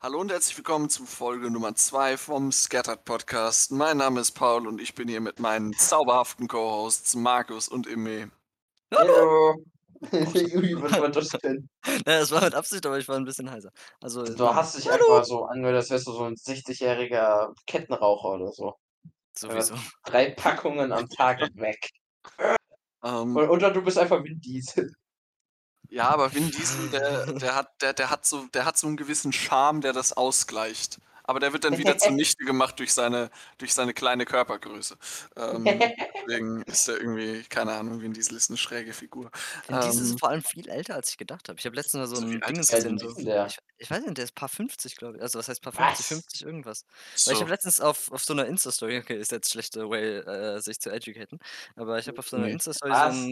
Hallo und herzlich willkommen zu Folge Nummer 2 vom Scattered Podcast. Mein Name ist Paul und ich bin hier mit meinen zauberhaften Co-Hosts Markus und Emme. Hallo! Ui, was war das denn? Das war mit Absicht, aber ich war ein bisschen heiser. Also, Du hast dich Hallo! einfach so angehört, als wärst du so 'n 60-jähriger Kettenraucher oder so. Sowieso. 3 Packungen am Tag weg. Ähm, O oder du bist einfach Vin Diesel. Ja, aber Vin Diesel, der, der, hat, der, der, hat so, der hat so einen gewissen Charme, der das ausgleicht. Aber der wird dann wieder zunichte gemacht durch seine, durch seine kleine Körpergröße. Ähm, deswegen ist er irgendwie, keine Ahnung, Vin Diesel ist eine schräge Figur. Vin Diesel Ähm, ist vor allem viel älter, als ich gedacht habe. Ich habe letztens mal so So, ein denn? gesehen, so ich ich weiß nicht, der ist paar 50, glaube ich. Also, was heißt paar 50, Was? 50 irgendwas. Weil ich so. habe letztens auf auf so 'ner Insta-Story okay, ist jetzt schlechter Way, äh, sich zu educaten, aber ich habe auf so 'ner Ne. Insta-Story so Was?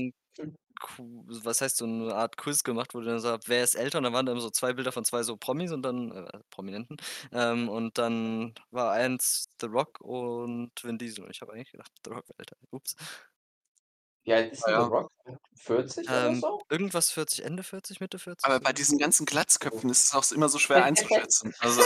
Qu was heißt, so 'ne Art Quiz gemacht, wo du dann sagt: „Wer ist älter?“ Und dann waren da immer so 2 Bilder von 2 so Promis und dann äh, Prominenten. Ähm, und dann war eins The Rock und Vin Diesel. Und ich habe eigentlich gedacht, The Rock wäre älter. Ups. Wie alt ist Ah, denn ja. The Rock? 40 oder Ähm, so? irgendwas 40, Ende 40, Mitte 40, Aber bei diesen ganzen Glatzköpfen ist es auch immer so schwer einzuschätzen. Also,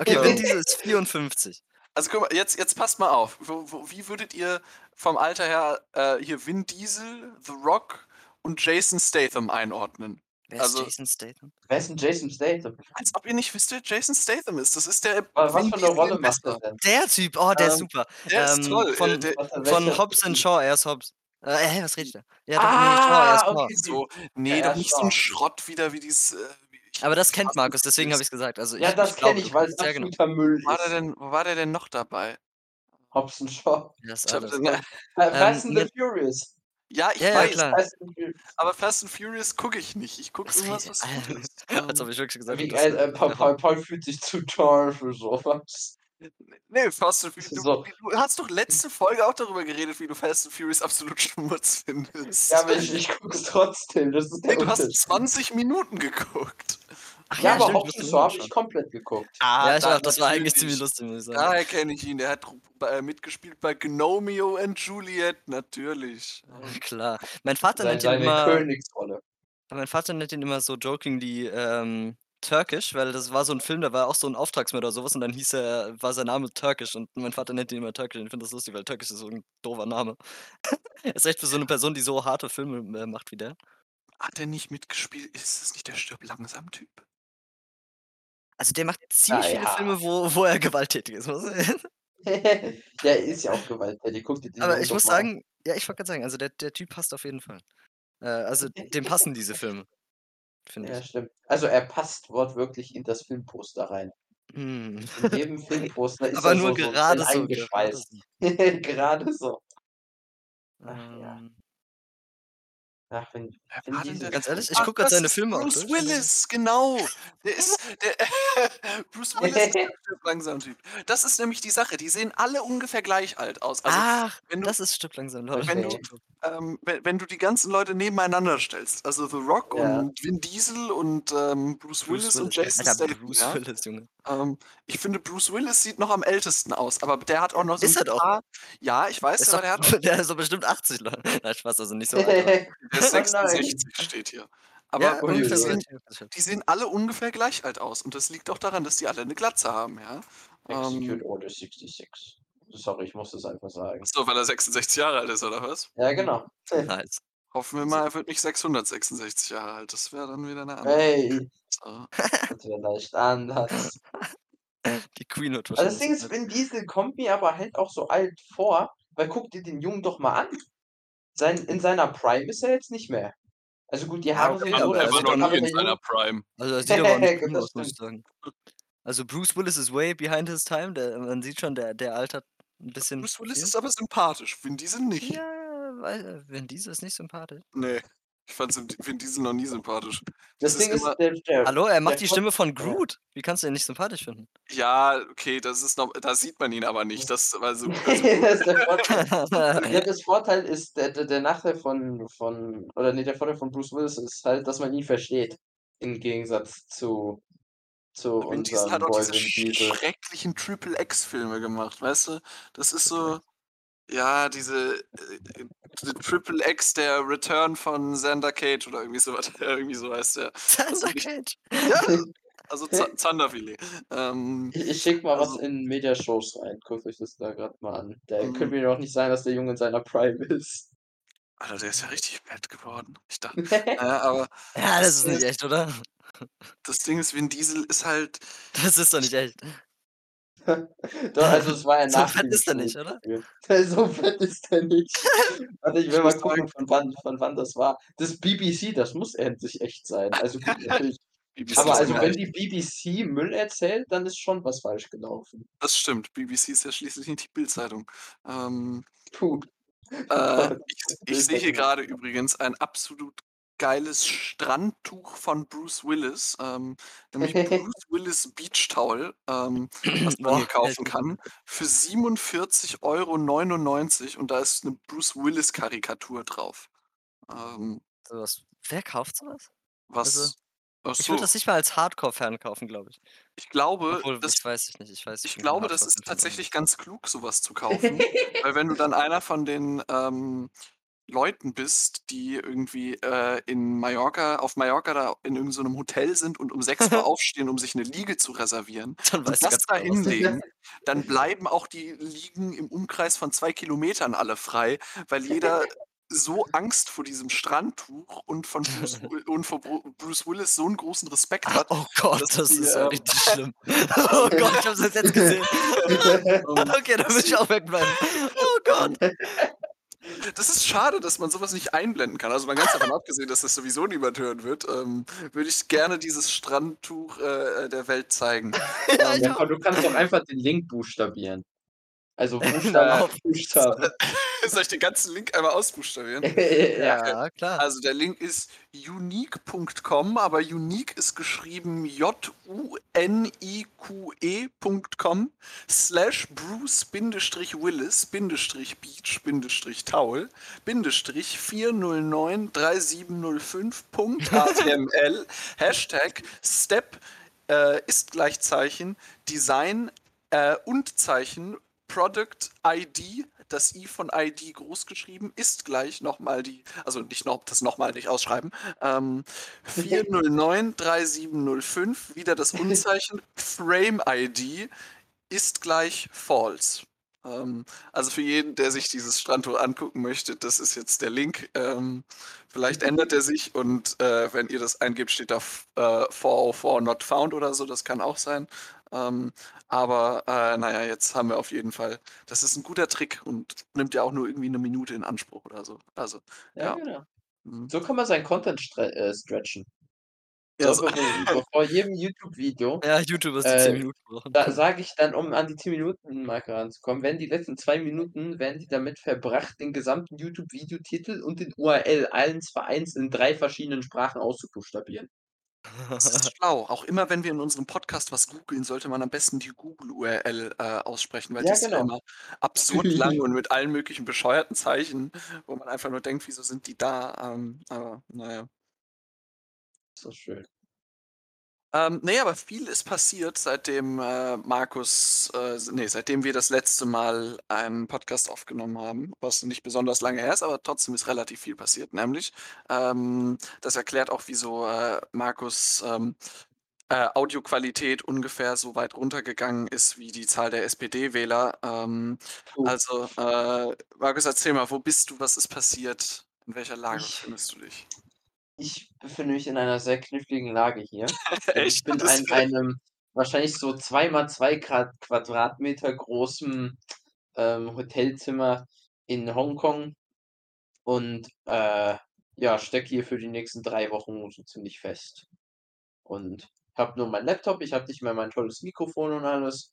Okay, Vin ähm, Diesel ist 54. also guck mal, jetzt, jetzt passt mal auf. Wo, wo, wie würdet ihr vom Alter her äh, hier Vin Diesel, The Rock und Jason Statham einordnen? Wer ist Also, Jason Statham? Wer ist denn Jason Statham? als ob ihr nicht wisst, wer Jason Statham ist. Das ist der Wa was Vin für 'ne Diesel Rolle macht der denn? Der Typ, oh, der ist Ähm, super. der ist Ähm, toll. Äh, von der, Warte, von Hobbs and Shaw, er ist Hobbs. Äh, hä, was rede ich da? Ja, doch, ne, Shaw, er ist Ah, Shaw. okay, so, nee, ja, doch nicht so ein Shaw. Schrott wieder wie dieses. Äh, Aber das ich kennt Markus, deswegen habe dieses. ich's gesagt. Also, Ja, ich das ich kenne glaube, ich, weil es ja, genau. Müll Wo war der ist. denn, wo war der denn noch dabei? Hobbs and Shaw. Ja, Ich Fa Ähm, Fast and the Furious. ja, ich Ja, ja, weiß, klar. Fast and Furious. aber Fast and Furious gucke ich nicht. Ich gucke Was irgendwas, was gut ist. Als ob ich wirklich gesagt Wie habe, äh, Paul der Paul Paul fühlt sich zu teuer für so was. Nee, Fast and Furious. ist Du, so du hast doch letzte Folge auch darüber geredet, wie du Fast and Furious absolut Schmutz Ja, findest. aber ich ich gucke es trotzdem, das ist Nee, der du hast Unterschied. 20 Minuten geguckt. Ach Ja, ja, aber Hobbs habe ich komplett geguckt. Ah, Ja, ich da auch, das war eigentlich ziemlich lustig, muss ich sagen. Daher kenne ich ihn. Der hat äh, mitgespielt bei Gnomeo and Juliet, natürlich. Ähm, Klar. Mein Vater Sei nennt ihn seine immer Königsrolle. mein Vater nennt ihn immer so jokingly, ähm, Turkish, weil das war so 'n Film, da war auch so 'n Auftragsmörder oder so was und dann hieß er war sein Name Turkish und mein Vater nennt ihn immer Turkish und ich finde das lustig, weil Turkish ist so 'n doofer Name. Erst recht für so 'ne Person, die so harte Filme, äh, macht wie der. Hat der nicht mitgespielt? Ist das nicht der Stirb langsam Typ? Also, der macht ziemlich viele ja. Filme, wo wo er gewalttätig ist, muss Der ist ja auch gewalttätig. Guck dir den Aber ich muss sagen ja, ich wollte grad sagen, also, der der Typ passt auf jeden Fall. Äh, also, dem passen diese Filme, finde Ja, ich. stimmt. Also, er passt wortwörtlich in das Filmposter rein. Hm. In jedem Filmposter ist Aber er nur so gerade so, eingeschweißt. so. Gerade so. Ach ja. Ach, wenn wenn war denn diese der? Ganz ehrlich, ich Ach, gucke das seine ist Filme auch Bruce dann Willis, genau. Der ist der Bruce Willis ist der Stirb langsam Typ. Das ist nämlich die Sache. Die sehen alle ungefähr gleich alt aus. Also, Ach, wenn du das ist Stirb langsam, lol. wenn du ähm, wenn wenn du die ganzen Leute nebeneinander stellst, also The Rock Ja. und Vin Diesel und, ähm, Bruce Bruce Willis und Jason Statham, Bruce ja? Willis, Junge. Ähm, ich finde, Bruce Willis sieht noch am ältesten aus, aber der hat auch noch so Ist 'n er doch. paar ja, ich weiß, ist aber doch der hat der ist doch bestimmt 80, lol. Nein, Spaß, also nicht so alt, aber der ist Oh nein. 66 steht hier. Aber Ja, die so sehen die sehen alle ungefähr gleich alt aus und das liegt auch daran, dass die alle 'ne Glatze haben, ja? Execute Ähm Order 66. Sorry, ich muss das einfach sagen. So, weil er 66 Jahre alt ist, oder was? Ja, genau. Nice. Hoffen wir mal, er wird nicht 666 Jahre alt. Das wäre dann wieder 'ne andere Hey. Sache. Das wäre leicht anders. Die Queen wird Also, das wahrscheinlich Ding ist, Diesel kommt mir aber halt auch so alt vor, weil guck dir den Jungen doch mal an. Sein in seiner Prime ist er jetzt nicht mehr. Also gut, die Ja, Haare okay, sowieso, aber Er war noch nie in seiner Prime. Also, er sieht aber auch nicht Gut, das aus, muss ich sagen. Also, Bruce Willis ist way behind his time. Der man sieht schon, der der altert 'n bisschen Bruce Willis viel. ist aber sympathisch, Vin Diesel nicht. Ja, weil Vin Diesel ist nicht sympathisch. Ne, ich fand Vin Diesel noch nie sympathisch. Das Das Ding ist, immer der der Hallo, er macht die Stimme von. Groot. Wie kannst du ihn nicht sympathisch finden? Ja, okay, das ist noch da sieht man ihn aber nicht. Das also also Das ist der Vorteil. Ja, das Vorteil ist, der der der Nachteil von von oder ne, der Vorteil von Bruce Willis ist halt, dass man ihn versteht, im Gegensatz zu zu Vin Diesel hat auch diese schrecklichen Triple X Filme gemacht, weißt du? Das ist so ja, diese, äh, diese Triple X, der Return von Xander Cage oder irgendwie so was. Irgendwie so heißt der. Also Xander Cage. ja, Also Z Zanderfilet. Ähm, Ich ich schicke mal was also in Media-Shows rein. Guckt euch das da grad mal an. Der könnte Mhm. mir doch nicht sagen, dass der Junge in seiner Prime ist. Alter, der ist ja richtig fett geworden. Ich dachte na ja, aber Ja, das ist nicht echt, oder? das Ding ist, Vin Diesel ist halt Das ist doch nicht echt. Doch, also es war ja So nach fett dem ist er nicht, oder? So fett ist er nicht. Warte, ich Ich will muss mal gucken, von wann von wann das war. Das BBC, das muss endlich echt sein. Also gut, natürlich BBC aber also wenn die BBC Müll erzählt, dann ist schon was falsch gelaufen. Das stimmt. BBC ist ja schließlich nicht die Bild-Zeitung. Ähm, Puh. äh, ich ich sehe hier grade übrigens ein absolut geiles Strandtuch von Bruce Willis, ähm, nämlich Bruce Willis Beach Towel, ähm, was man hier kaufen kann, für 47,99 € und da ist 'ne Bruce Willis Karikatur drauf. Ähm was wer kauft so was? Also, ich würde das nicht mal als Hardcore-Fan kaufen, glaube ich. Ich glaube, Obwohl, das ich weiß nicht. Ich weiß, ich ich glaube, das ist tatsächlich sowas. ganz klug, so was zu kaufen, weil wenn du dann einer von den, ähm, Leuten bist, die irgendwie, äh, in Mallorca auf Mallorca da in irgend so Hotel sind und um 6 Uhr aufstehen, um sich 'ne Liege zu reservieren Dann und das da genau, hinlegen, dann bleiben auch die Liegen im Umkreis von 2 Kilometern alle frei, weil jeder so Angst vor diesem Strandtuch und von Bruce und vor Bru Bruce Willis so 'n großen Respekt hat, oh Gott, das die, ist ja ähm richtig schlimm. Oh Gott, ich habe das jetzt gesehen. Okay, dann dass will ich auch wegbleiben. Oh Gott. Das ist schade, dass man so was nicht einblenden kann. Also, mal ganz davon abgesehen, dass das sowieso niemand hören wird, ähm, würde ich gerne dieses Strandtuch, äh, der Welt zeigen. Ja, ich Ja, auch. aber du kannst doch einfach den Link buchstabieren. Also Buchstabe Äh, für Buchstabe. soll ich den ganzen Link einmal ausbuchstabieren? Ja. Ja, klar. Also, der Link ist unique.com, aber unique ist geschrieben J-U-N-I-Q-E.com slash Bruce-Willis-Beach-Towel Bindestrich 4093705.html Hashtag Step äh, ist Gleichzeichen Design äh, und Zeichen Product ID, das I von ID groß geschrieben, ist gleich nochmal die, also nicht noch, das nochmal nicht ausschreiben, ähm, 4093705, wieder das Unzeichen, Frame ID ist gleich false. Ähm, also für jeden, der sich dieses Strandtuch angucken möchte, das ist jetzt der Link. Ähm, vielleicht ändert er sich und äh, wenn ihr das eingebt, steht da äh, 404 not found oder so, das kann auch sein. Ähm, aber äh, naja, jetzt haben wir auf jeden Fall, das ist ein guter Trick und nimmt ja auch nur irgendwie eine Minute in Anspruch oder so. Also, Ja, ja. genau. Mhm. So kann man seinen Content stre äh, stretchen. Ja, So, so, bevor bevor jedem YouTube-Video Ja, YouTubers, die 10 äh, Minuten brauchen. da sage ich dann, um an die 10-Minuten-Marke ranzukommen, werden die letzten 2 Minuten werden die damit verbracht, den gesamten YouTube-Videotitel und den URL allen Vereins in 3 verschiedenen Sprachen auszubuchstabieren. Das ist schlau. Auch immer, wenn wir in unserem Podcast was googeln, sollte man am besten die Google-URL, äh, aussprechen, weil die Ja, ist ja genau. immer absurd lang und mit allen möglichen bescheuerten Zeichen, wo man einfach nur denkt: „Wieso sind die da?“ Ähm, aber na ja. So schön. Ähm, ne, aber viel ist passiert, seitdem, äh, Markus äh, s ne, seitdem wir das letzte Mal einen Podcast aufgenommen haben, was nicht besonders lange her ist, aber trotzdem ist relativ viel passiert. Nämlich, ähm, das erklärt auch, wieso, äh, Markus, ähm, äh, Audioqualität ungefähr so weit runtergegangen ist wie die Zahl der SPD-Wähler. Ähm, Puh. also, äh, Markus, erzähl mal, wo bist du? Was ist passiert? In welcher Lage Ich befindest du dich? Ich befinde mich in einer sehr kniffligen Lage hier. Denn ich bin an einem wahrscheinlich so 2 mal 2 Grad Quadratmeter großen, ähm, Hotelzimmer in Hongkong und, äh, ja, stecke hier für die nächsten 3 Wochen so ziemlich fest. Und habe nur meinen Laptop, ich habe nicht mehr mein tolles Mikrofon und alles.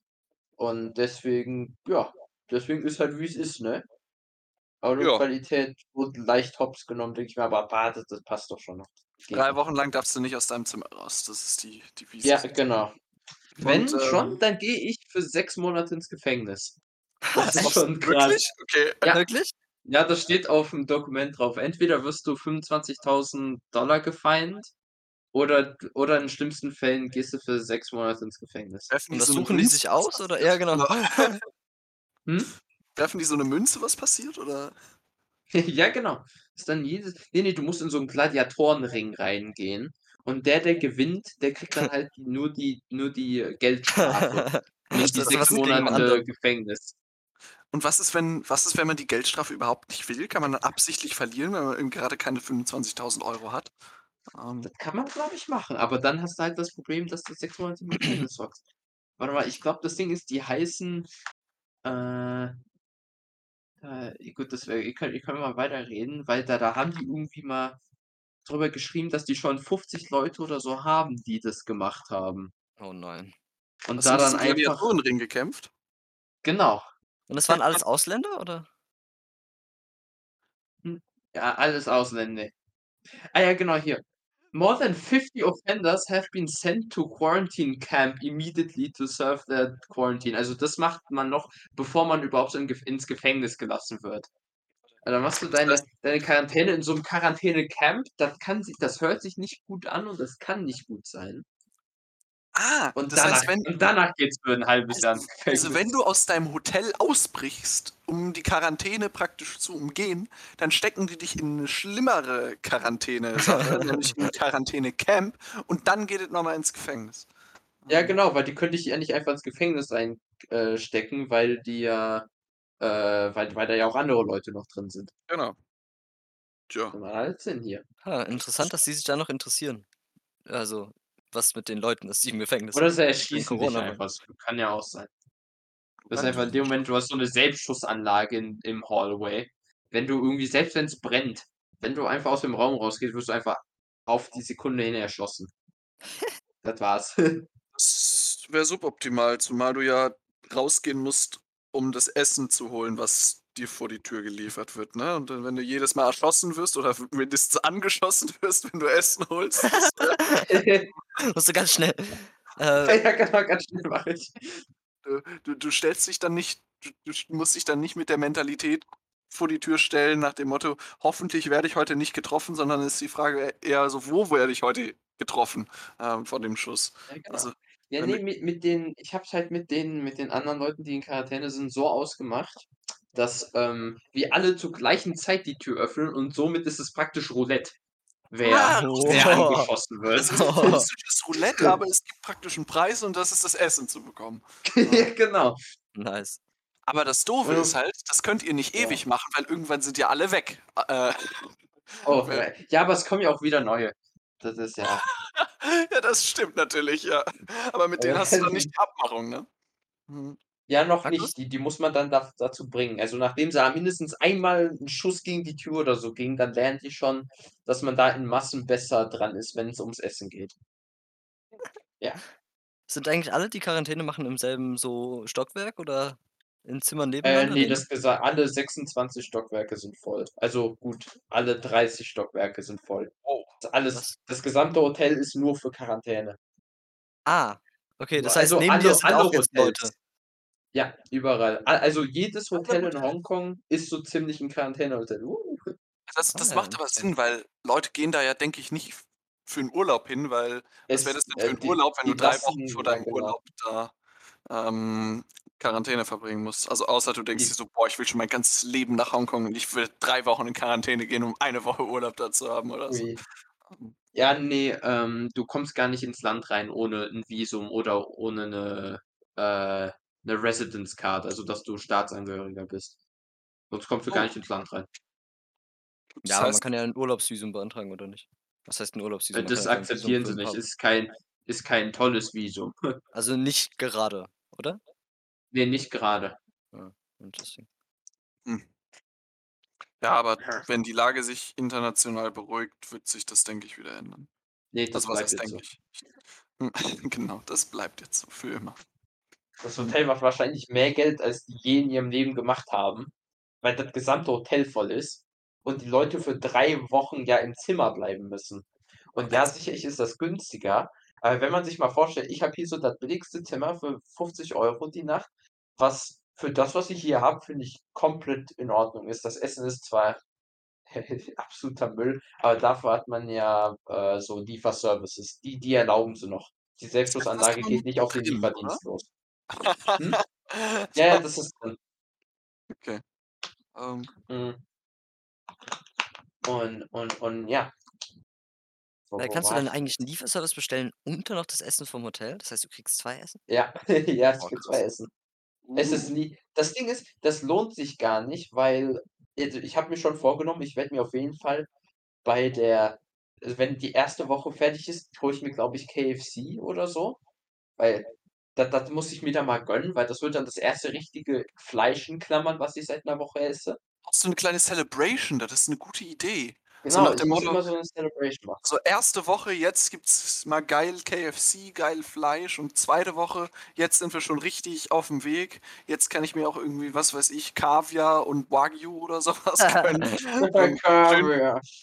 Und deswegen ja, deswegen ist halt, wie's ist, ne? Ja. Audioqualität wurde leicht hops genommen, denke ich mir, aber warte, das passt doch schon noch. Geht 3 noch. Wochen lang darfst du nicht aus deinem Zimmer raus. Das ist die Devise Ja, sozusagen. genau. Wenn Und, schon, ähm dann gehe ich für 6 Monate ins Gefängnis. Das ist schon krass. Wirklich? Okay. Ja. Wirklich? Ja, das steht auf'm Dokument drauf. Entweder wirst du 25.000 $ gefeint oder d oder in schlimmsten Fällen gehst du für 6 Monate ins Gefängnis. Die das suchen die sich aus oder ja, genau. Oder Hm? Werfen die so 'ne Münze, was passiert, oder? Ja, genau. Ist dann jedes ne, ne, du musst in so 'n Gladiatorenring reingehen Und der, der gewinnt, der kriegt dann halt nur die nur die Geldstrafe, nicht die Das ist 6 was gegen Monate. Gefängnis. Und was ist, wenn was ist, wenn man die Geldstrafe überhaupt nicht will? Kann man dann absichtlich verlieren, wenn man eben gerade keine 25.000 € hat? Ähm. Das kann man, glaube ich, machen, aber dann hast du halt das Problem, dass du 6 Monate im Gefängnis hockst. Warte mal, ich glaube, das Ding ist, die heißen, äh äh, gut, das wäre ihr könnt ihr könnt mal weiterreden, weil da da haben die irgendwie mal drüber geschrieben, dass die schon 50 Leute oder so haben, die das gemacht haben. Oh nein. Und Hast da dann einfach Gladiatorenring gekämpft? Genau. Und das waren alles Ausländer, oder? Hm, ja, alles Ausländer. Ah ja, genau, hier. More than 50 offenders have been sent to quarantine camp immediately to serve their quarantine. Also, das macht man noch, bevor man überhaupt ins Gefängnis gelassen wird. Und dann machst du deine deine Quarantäne in so 'nem Quarantäne-Camp. Das kann das hört sich nicht gut an und das kann nicht gut sein. Ah, Und danach heißt, wenn und danach geht's für 'n halbes Jahr also also, wenn du aus deinem Hotel ausbrichst, um die Quarantäne praktisch zu umgehen, dann stecken die dich in 'ne schlimmere Quarantäne-Sache, nämlich in Quarantäne-Camp und dann geht es noch mal ins Gefängnis. Ja, genau, weil die können dich ja nicht einfach ins Gefängnis rein äh, weil die ja äh, weil weil da ja auch andere Leute noch drin sind. Genau. Tja. Macht alles Sinn hier. Ha, interessant, dass die sich da noch interessieren. Also, was mit den Leuten ist, die im Gefängnis Oder sind, sie wegen erschießen dich einfach. Das kann ja auch sein. Das ist einfach in dem Moment du hast so 'ne Selbstschussanlage in im Hallway. Wenn du irgendwie selbst wenn's brennt, wenn du einfach aus dem Raum rausgehst, wirst du einfach auf die Sekunde hin erschossen. Das war's. Das wäre suboptimal, zumal du ja rausgehen musst, um das Essen zu holen, was dir vor die Tür geliefert wird, ne? Und dann, wenn du jedes Mal erschossen wirst oder mindestens angeschossen wirst, wenn du Essen holst, wäre Musst du ganz schnell. Äh Ja, genau, ganz schnell mache ich. Du du du stellst dich dann nicht du du musst dich dann nicht mit der Mentalität vor die Tür stellen nach dem Motto: „Hoffentlich werde ich heute nicht getroffen“, sondern ist die Frage eher so: „Wo werde ich heute getroffen, ähm, von dem Schuss?“ Ja, genau. Also, Ja, ne, du mit mit den ich habe es halt mit den mit den anderen Leuten, die in Quarantäne sind, so ausgemacht, dass, ähm, wir alle zur gleichen Zeit die Tür öffnen und somit ist es praktisch Roulette, wer Ah, wer lustig. angeschossen wird. Das ist 'n russisches Roulette, aber es gibt praktisch 'n Preis und das ist das Essen zu bekommen. Ja, genau. Nice. Aber das Doofe Ähm. ist halt, das könnt ihr nicht Ja. ewig machen, weil irgendwann sind ja alle weg. Äh. Oh, Weil ja. Aber es kommen ja auch wieder neue. Das ist ja Ja, das stimmt natürlich, ja. Aber mit denen hast du dann nicht die Abmachung, ne? Mhm. Ja, noch Sag nicht. Die die muss man dann da dazu bringen. Also, nachdem sie mindestens einmal 'n Schuss gegen die Tür oder so ging, dann lernen die schon, dass man da in Massen besser dran ist, wenn's ums Essen geht. Ja. Sind eigentlich alle, die Quarantäne machen, im selben so Stockwerk oder in Zimmern Äh, nebeneinander? ne, Ne, das ne? gesa alle 26 Stockwerke sind voll. Also, gut, alle 30 Stockwerke sind voll. Oh, Das alles was? das gesamte Hotel ist nur für Quarantäne. Ah, okay, das heißt, Also, neben dir alle sind auch jetzt Hotels. Ja, überall. A also, jedes Hotel in. Hongkong ist so ziemlich 'n Quarantänehotel. Uh. Das das macht aber. Sinn, weil Leute gehen da ja, denke ich, nicht f für 'n Urlaub hin, weil was wäre Es das denn für äh, 'n die Urlaub, wenn du die 3 Wochen lassen vor ja, deinem genau. Urlaub da, ähm, Quarantäne verbringen musst? Also, außer du denkst dir Die so: „Boah, ich will schon mein ganzes Leben nach Hongkong und ich will 3 Wochen in Quarantäne gehen, um eine Woche Urlaub da zu haben“, oder so. Ui. Ja, ne, ähm, du kommst gar nicht ins Land rein ohne 'n Visum oder ohne 'ne äh, 'ne Residence Card, also, dass du Staatsangehöriger bist. Sonst kommst du gar Oh. nicht ins Land rein. Das Ja, aber man heißt kann ja 'n Urlaubsvisum beantragen, oder nicht? Was heißt 'n Äh, Urlaubsvisum? Man kann das akzeptieren sie nicht. Ist kein ist kein tolles Visum. Also, nicht gerade, oder? Ne, nicht gerade. Ah, interesting. Hm. Ja, aber wenn die Lage sich international beruhigt, wird sich das, denke ich, wieder ändern. Ne, das Also, was bleibt heißt, jetzt so. denke ich? Ich genau, das bleibt jetzt so für immer. Das. Hotel macht wahrscheinlich mehr Geld, als die je in ihrem Leben gemacht haben, weil das gesamte Hotel voll ist und die Leute für 3 Wochen ja im Zimmer bleiben müssen. Und ja, sicherlich ist das günstiger, aber wenn man sich mal vorstellt, ich habe hier so das billigste Zimmer für 50 € die Nacht, was für das, was ich hier habe, finde ich komplett in Ordnung ist. Das Essen ist zwar absoluter Müll, aber dafür hat man ja, äh, so Lieferservices. Die die erlauben sie noch. Die Selbstschussanlage aber geht nicht auf den? Lieferdienst los. Hm? Ja, ja, das ist drin. Okay. Ähm. Mhm. Und und und ja. Wo Weil wo kannst du dann ich eigentlich 'n jetzt? Lieferservice bestellen und dann noch das Essen vom Hotel? Das heißt, du kriegst 2 Essen? Ja, ja, ich Oh, krieg 2 krass. Essen. Es ist Uh. nie das Ding ist, das lohnt sich gar nicht, weil also, ich habe mir schon vorgenommen, ich werde mir auf jeden Fall bei der also, wenn die 1. Woche fertig ist, hole ich mir, glaube ich, KFC oder so, weil da das muss ich mir dann mal gönnen, weil das wird dann das 1. richtige Fleisch in Klammern, was ich seit 'ner Woche esse. So 'ne kleine Celebration, das ist 'ne gute Idee. So Genau, dem muss Motto immer so 'ne Celebration machen. so 1. Woche, jetzt gibt's mal geil KFC, geil Fleisch und 2. Woche, jetzt sind wir schon richtig auf'm Weg. Jetzt kann ich mir auch irgendwie, was weiß ich, Kaviar und Wagyu oder so was gönnen. Schön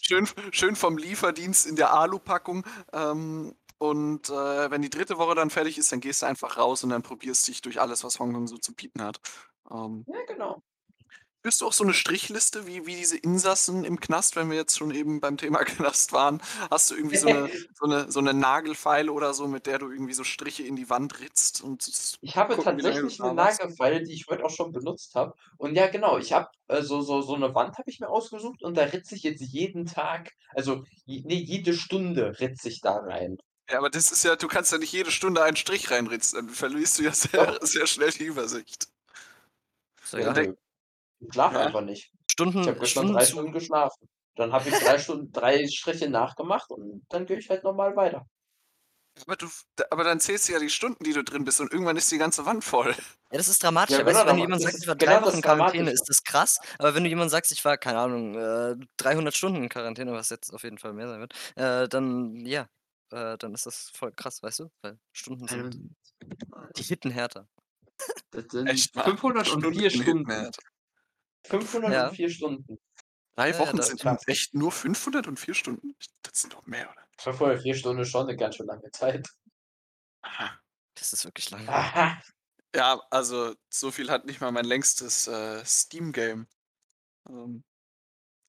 schön schön vom Lieferdienst in der Alupackung. Ähm, und, äh, wenn die 3. Woche dann fertig ist, dann gehst du einfach raus und dann probierst dich durch alles, was Hongkong so zu bieten hat. Ähm Ja, genau. Führst du auch so 'ne Strichliste wie wie diese Insassen im Knast, wenn wir jetzt schon eben beim Thema Knast waren? Hast du irgendwie so 'ne so 'ne so 'ne Nagelfeile oder so, mit der du irgendwie so Striche in die Wand ritzt und Ich habe gucken, tatsächlich 'ne warst? Nagelfeile, die ich heute auch schon benutzt habe. Und ja, genau, ich habe, äh, so so so 'ne Wand habe ich mir ausgesucht und da ritze ich jetzt jeden Tag also, j ne, jede Stunde ritze ich da rein. Ja, aber das ist ja du kannst ja nicht jede Stunde einen Strich reinritzen, dann verlierst du ja sehr sehr schnell die Übersicht. Doch Ja. Ich schlafe Ja. einfach nicht. Ich habe Stunden gestern Stunden 3 zu Stunden geschlafen. Dann habe ich 3 Stunden 3 Striche nachgemacht und dann gehe ich halt normal weiter. Aber du aber dann zählst du ja die Stunden, die du drin bist und irgendwann ist die ganze Wand voll. Ja, das ist Ja, dramatischer. Weißt genau, du, wenn jemand sagt, ich war genau 3 das Wochen in Quarantäne, ist das krass. Aber wenn du jemandem sagst: „Ich war, keine Ahnung, äh, 300 Stunden in Quarantäne“, was jetzt auf jeden Fall mehr sein wird, äh, dann ja, äh, dann ist das voll krass, weißt du? Weil Stunden sind Ähm die hitten härter. Das sind Echt wahr? 504 Stunden Stunden. härter. Ja. 504 Stunden. 3 Ja, ja, Wochen da sind Krass. echt nur 504 Stunden? Das sind doch mehr, oder? 504 Stunden ist schon 'ne ganz schön lange Zeit. Aha. Das ist wirklich lange. Aha. Ja, also, so viel hat nicht mal mein längstes, äh, Steam-Game. Ähm,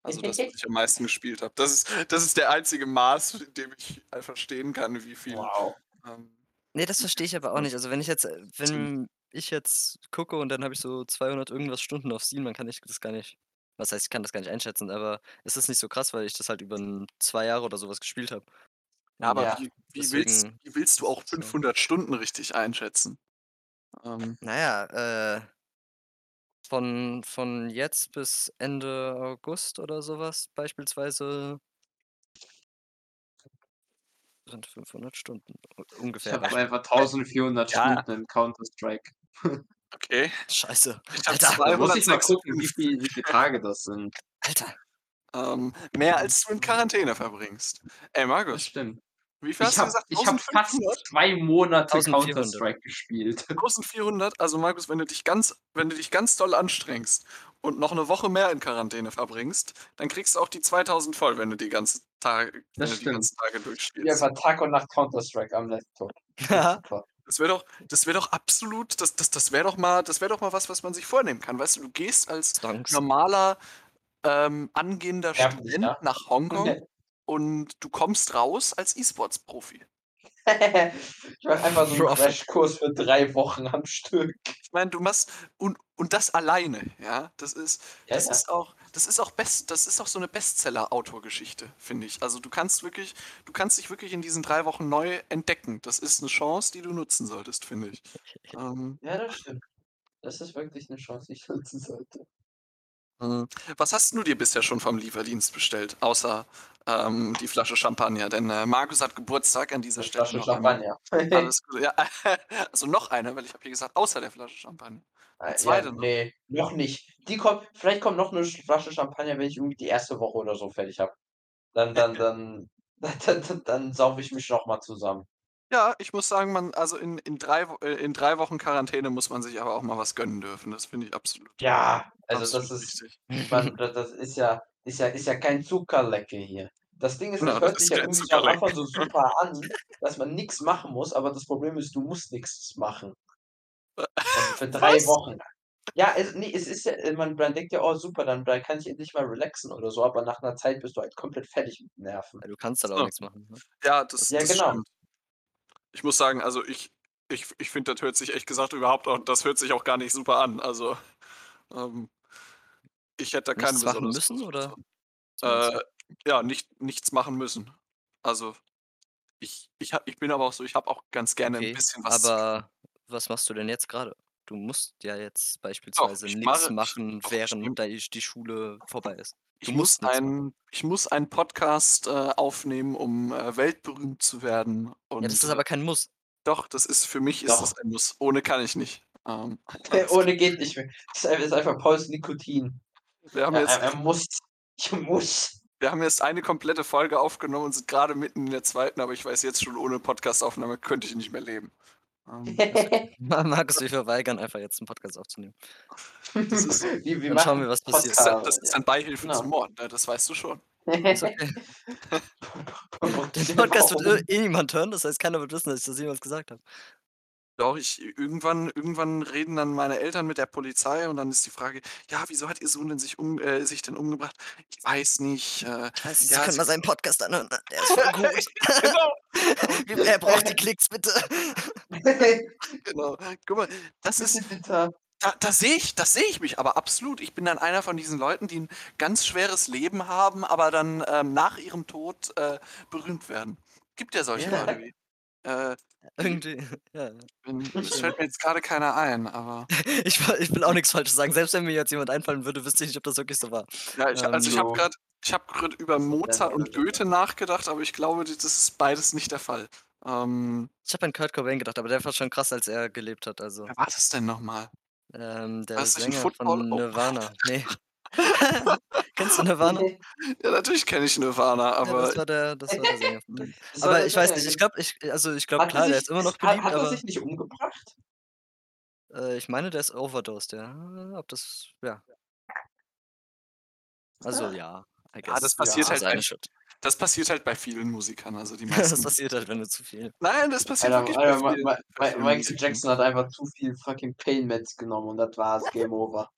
also, das, was ich am meisten gespielt habe. Das ist das ist der einzige Maß, in dem ich, verstehen kann, wie viel, Wow. ähm Ne, das verstehe ich aber auch nicht. Also, wenn ich jetzt äh, wenn ich jetzt gucke und dann habe ich so 200 irgendwas Stunden auf Steam, dann kann ich das gar nicht was heißt, ich kann das gar nicht einschätzen, aber es ist nicht so krass, weil ich das halt über 2 Jahre oder so was gespielt habe. Ja, aber Ja. wie wie willst Deswegen wie willst du auch das so 500 Stunden richtig einschätzen? Ähm Na ja, äh von von jetzt bis Ende August oder so was beispielsweise sind 500 Stunden u Ich ungefähr habe einfach 1400 Ja. Stunden in Counter Strike. Okay. Scheiße. Ich Alter. Da muss ich mal gucken, wie 256. viel wie viele Tage das sind. Alter. Ähm, mehr als du in Quarantäne verbringst. Ey, Das Markus, stimmt. Wie viel Ich hast du habe gesagt? ich habe fast 1.500? 2 Monate Counter 1.400. Strike gespielt. 1.400? Also, Markus, wenn du dich ganz wenn du dich ganz doll anstrengst und noch 'ne Woche mehr in Quarantäne verbringst, dann kriegst du auch die 2.000 voll, wenn du die ganzen Tage Das du die ganzen Tage Ja, durchspielst. einfach Tag und Nacht Counter Strike am Laptop. Das wäre doch das wäre doch absolut das das das wäre doch mal das wäre doch mal was, was man sich vornehmen kann. Weißt du, du gehst als Stonks. normaler, ähm, angehender Student Sterblicher. nach Hongkong und du kommst raus als E-Sports-Profi. Ich mache einfach so 'n Profit. Crashkurs für 3 Wochen am Stück. Ich meine, du machst und und das alleine, ja? Das ist Ja, das ja. ist auch das ist auch best das ist auch so 'ne Bestseller-Autorgeschichte, finde ich. Also, du kannst wirklich du kannst dich wirklich in diesen 3 Wochen neu entdecken. Das ist 'ne Chance, die du nutzen solltest, finde ich. Ähm Ja, das stimmt. Das ist wirklich 'ne Chance, die ich nutzen sollte. Mhm. Was hast du dir bisher schon vom Lieferdienst bestellt, außer, ähm, die Flasche Champagner? Denn, äh, Markus hat Geburtstag an dieser 'Ne Stelle Flasche. Champagner. Alles Gute. Ja, also, noch eine, weil ich habe hier gesagt, außer der Flasche Champagner. Die Äh, ja, 2. noch. noch nicht. Die kommt vielleicht kommt noch 'ne Sch Flasche Champagner, wenn ich irgendwie die 1. Woche oder so fertig habe. Dann dann dann dann dann dann saufe ich mich noch mal zusammen. Ja, ich muss sagen, man also, in in 3 Wo äh, in 3 Wochen Quarantäne muss man sich aber auch mal was gönnen dürfen. Das finde ich absolut Ja, also, das absolut ist wichtig. man da das ist ja ist ja ist ja kein Zuckerlecke hier. Das Ding ist, das Genau, das hört sich ist ja irgendwie so am. Anfang so super an, dass man nix machen muss, aber das Problem ist, du musst nix machen. Also, für 3 Was? Wochen. Ja, es ne, es ist ja äh, man man denkt ja: „Oh super, dann dann kann ich endlich mal relaxen oder so“, aber nach 'ner Zeit bist du halt komplett fertig mit Nerven. Ja, du kannst halt auch So. nix machen, ne? Ja, das Ja, das genau. stimmt. Ich muss sagen, also, ich ich ich finde, das hört sich ehrlich gesagt überhaupt auch das hört sich auch gar nicht super an. Also, ähm ich hätte da kein Nichts machen müssen oder? Äh, ja, nicht nichts machen müssen. Also Ich ich ich bin aber auch so, ich habe auch ganz gerne Okay, bisschen was aber was machst du denn jetzt grade? Du musst ja jetzt Doch, beispielsweise ich nix mache ich machen, doch, ich während dei die Schule vorbei ist. Du Ich muss musst einen ich muss einen Podcast, äh, aufnehmen, um, äh, weltberühmt zu werden Ja, das und, ist äh aber kein Muss. doch, das ist für mich ist das Doch. ein Muss. Ohne kann ich nicht. Ähm, Ohne geht nicht mehr. Das ist ei ist einfach Pauls Nikotin. Wir haben Er jetzt er er muss. Ich muss. wir haben jetzt eine komplette Folge aufgenommen und sind grade mitten in der 2., aber ich weiß jetzt schon, ohne Podcastaufnahme könnte ich nicht mehr leben. Ähm, Ma Markus, wir verweigern einfach jetzt 'n Podcast aufzunehmen. Das ist Wir wir Dann schauen wir, was passiert. das ist dann Podcast, das ist ja. dann Beihilfe Genau. zum Mord, ne? Das weißt du schon. Okay. Den Podcast wird eh niemand hören, das heißt, keiner wird wissen, dass ich das jemals gesagt habe. Doch, ich irgendwann irgendwann reden dann meine Eltern mit der Polizei und dann ist die Frage: „Ja, wieso hat Ihr Sohn denn sich um äh, sich denn umgebracht?“ „Ich weiß nicht, äh, weiß nicht, Sie ja, können sie“ mal seinen Podcast anhören? Der ist voll gut. Genau. Er braucht die Klicks, bitte. Genau. Guck mal, das ist da da sehe ich da sehe ich mich aber absolut. Ich bin dann einer von diesen Leuten, die 'n ganz schweres Leben haben, aber dann, ähm, nach ihrem Tod, äh, berühmt werden. Gibt ja solche Ja. Leute wie äh, Irgendwie, ja. es fällt mir jetzt grade keiner ein, aber Ich ich will auch nix Falsches sagen. Selbst wenn mir jetzt jemand einfallen würde, wüsste ich nicht, ob das wirklich so war. Ja, ich also, Ähm, ich habe grad ich habe über Mozart und Goethe nachgedacht, aber ich glaube, das ist beides nicht der Fall. Ähm ich habe an Kurt Cobain gedacht, aber der war schon krass, als er gelebt hat, also Wer war das denn noch mal? ähm, der das 'n Sänger Football von oh. Nirvana. Kennst du Nirvana? Ja, natürlich kenne ich Nirvana, Ja, aber das war der das war der Sänger von denen. Das war Aber der ich weiß nicht, ich glaube ich also, ich glaube, Hat er klar, der sich ist immer noch hat beliebt, hat er aber sich nicht umgebracht? äh, ich meine, der ist overdosed, ja. Ob das ja. Also, Ah. ja, I Ja, das guess. passiert Ja. halt bei Seine Schuld. das passiert halt bei vielen Musikern, also die Das meisten passiert halt, wenn du zu viel Nein, das passiert Alter, wirklich Alter, bei bei Michael. Jackson hat einfach zu viel fucking Pain Meds genommen und das war's, Game over.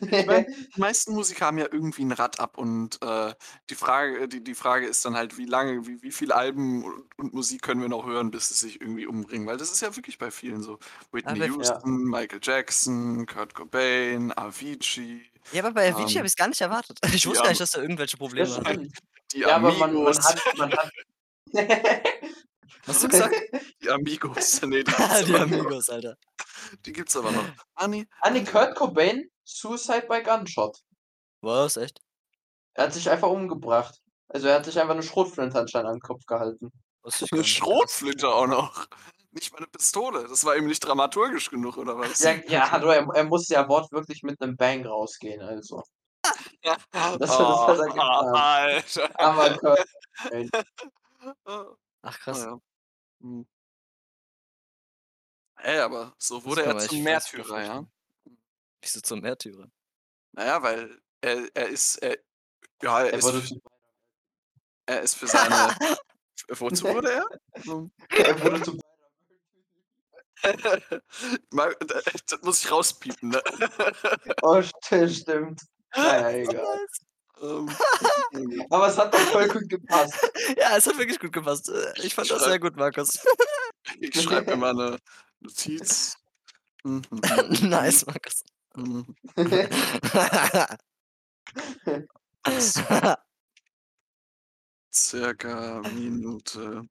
Ich meine, die meisten Musiker haben ja irgendwie 'n Rad ab und, äh, die Frage die die Frage ist dann halt, wie lange wie wie viele Alben und und Musik können wir noch hören, bis sie sich irgendwie umbringen? Weil das ist ja wirklich bei vielen so. Whitney bei Ja. Houston, Michael Jackson, Kurt Cobain, Avicii, Ja, aber bei Avicii ähm habe ich's gar nicht erwartet. Ich wusste gar nicht, dass er irgendwelche Probleme hat. Ja, aber man man hat man hat Was hast du gesagt? Die Amigos, ne, die Die aber noch. Amigos, Alter. Die gibt's aber noch. Ah, ne. Ah, Kurt Cobain, Suicide by Gunshot. Was, echt? Er hat sich einfach umgebracht. Also, er hat sich einfach 'ne Schrotflinte anscheinend an 'n Kopf gehalten. 'Ne gar nicht. Schrotflinte auch noch. Nicht mal 'ne Pistole. Das war ihm nicht dramaturgisch genug oder was? Ja, ja, hallo, er er musste ja wortwörtlich mit 'nem Bang rausgehen, also. Das war das, Oh, was er getan hat. Alter. Armer Kurt Cobain. Ach krass. ja. Mhm. Ey, aber so wurde er zum Märtyrer, ja? Wieso zum Märtyrer? Na ja, weil er er ist er ja, er Er ist wurde f zu er ist für seine wozu wurde er? Er wurde zu Mal d das muss ich rauspiepen, ne? Oh, sti stimmt. Na ja, egal. Ähm, Aber es hat doch voll gut gepasst. Ja, es hat wirklich gut gepasst. Äh, ich fand das schreib sehr gut, Markus. ich schreibe mir mal 'ne Notiz. Mhm, mhm, Nice, Markus. Mhm. Circa Minute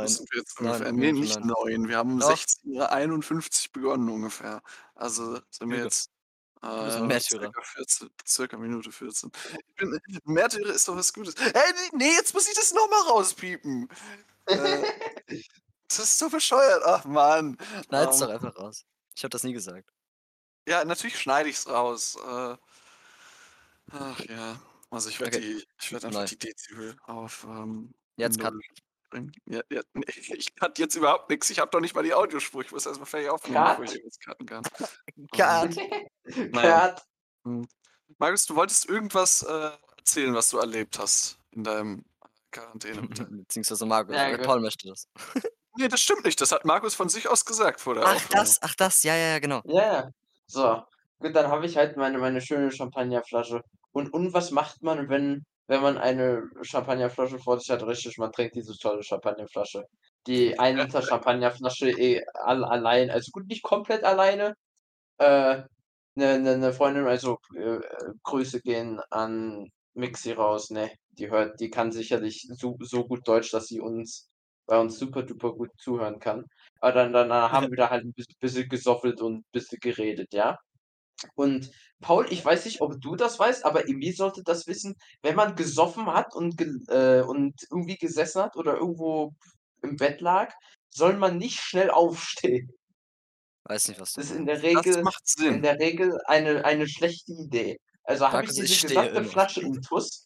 wo 9, sind wir jetzt 9 ungefähr? auf Ne, jeden nicht Fall 9. 9. Wir haben um Doch. 16:51 begonnen ungefähr. Also sind wir jetzt, äh, Märtyrer. circa 14 circa Minute 14. Ich bin Märtyrer ist doch was Gutes. Ey, ne, ne, jetzt muss ich das noch mal rauspiepen. Äh, das ist so bescheuert. Ach Mann. Schneid's doch Ähm, einfach raus. Ich habe das nie gesagt. Ja, natürlich schneide ich's raus. Äh, ach ja. Also, ich werde Okay. die ich werde einfach die Dezibel auf, ähm, Jetzt 0 cutten. bringen. Ja, ja, ne, ich cutte jetzt überhaupt nix. Ich habe doch nicht mal die Audiospur. Ich muss erst mal fertig aufnehmen, bevor ich irgendwas cutten kann. Cut. Ja. Cut. Hm. Markus, du wolltest irgendwas, äh, erzählen, was du erlebt hast in deinem Quarantänehotel. Beziehungsweise Markus. Ja, Äh, gut. Paul möchte das. Ne, das stimmt nicht. Das hat Markus von sich aus gesagt vor der Ach Aufnahme. das, ach das. Ja, ja, ja, genau. Ja, ja. So, gut, dann habe ich halt meine meine schöne Champagnerflasche. Und und was macht man, wenn wenn man eine Champagnerflasche vor sich hat? Richtig, man trinkt diese tolle Champagnerflasche. Die 1 Liter Champagnerflasche, eh all allein also gut, nicht komplett alleine. Äh, 'ne 'ne 'ne Freundin also, äh, Grüße gehen an Mixi raus, ne? Die hört die kann sicherlich so so gut Deutsch, dass sie uns er uns super duper gut zuhören kann. Aber dann danach haben wir da halt 'n biss bisschen gesoffelt und bisschen geredet, ja? Und Paul, ich weiß nicht, ob du das weißt, aber Emil sollte das wissen. Wenn man gesoffen hat und gel äh, und irgendwie gesessen hat oder irgendwo im Bett lag, soll man nicht schnell aufstehen. Weiß nicht, was du Das ist in der meinst. Das Regel macht in Sinn. der Regel eine eine schlechte Idee. Also, habe ich ich diese stehe gesamte. Flasche Intus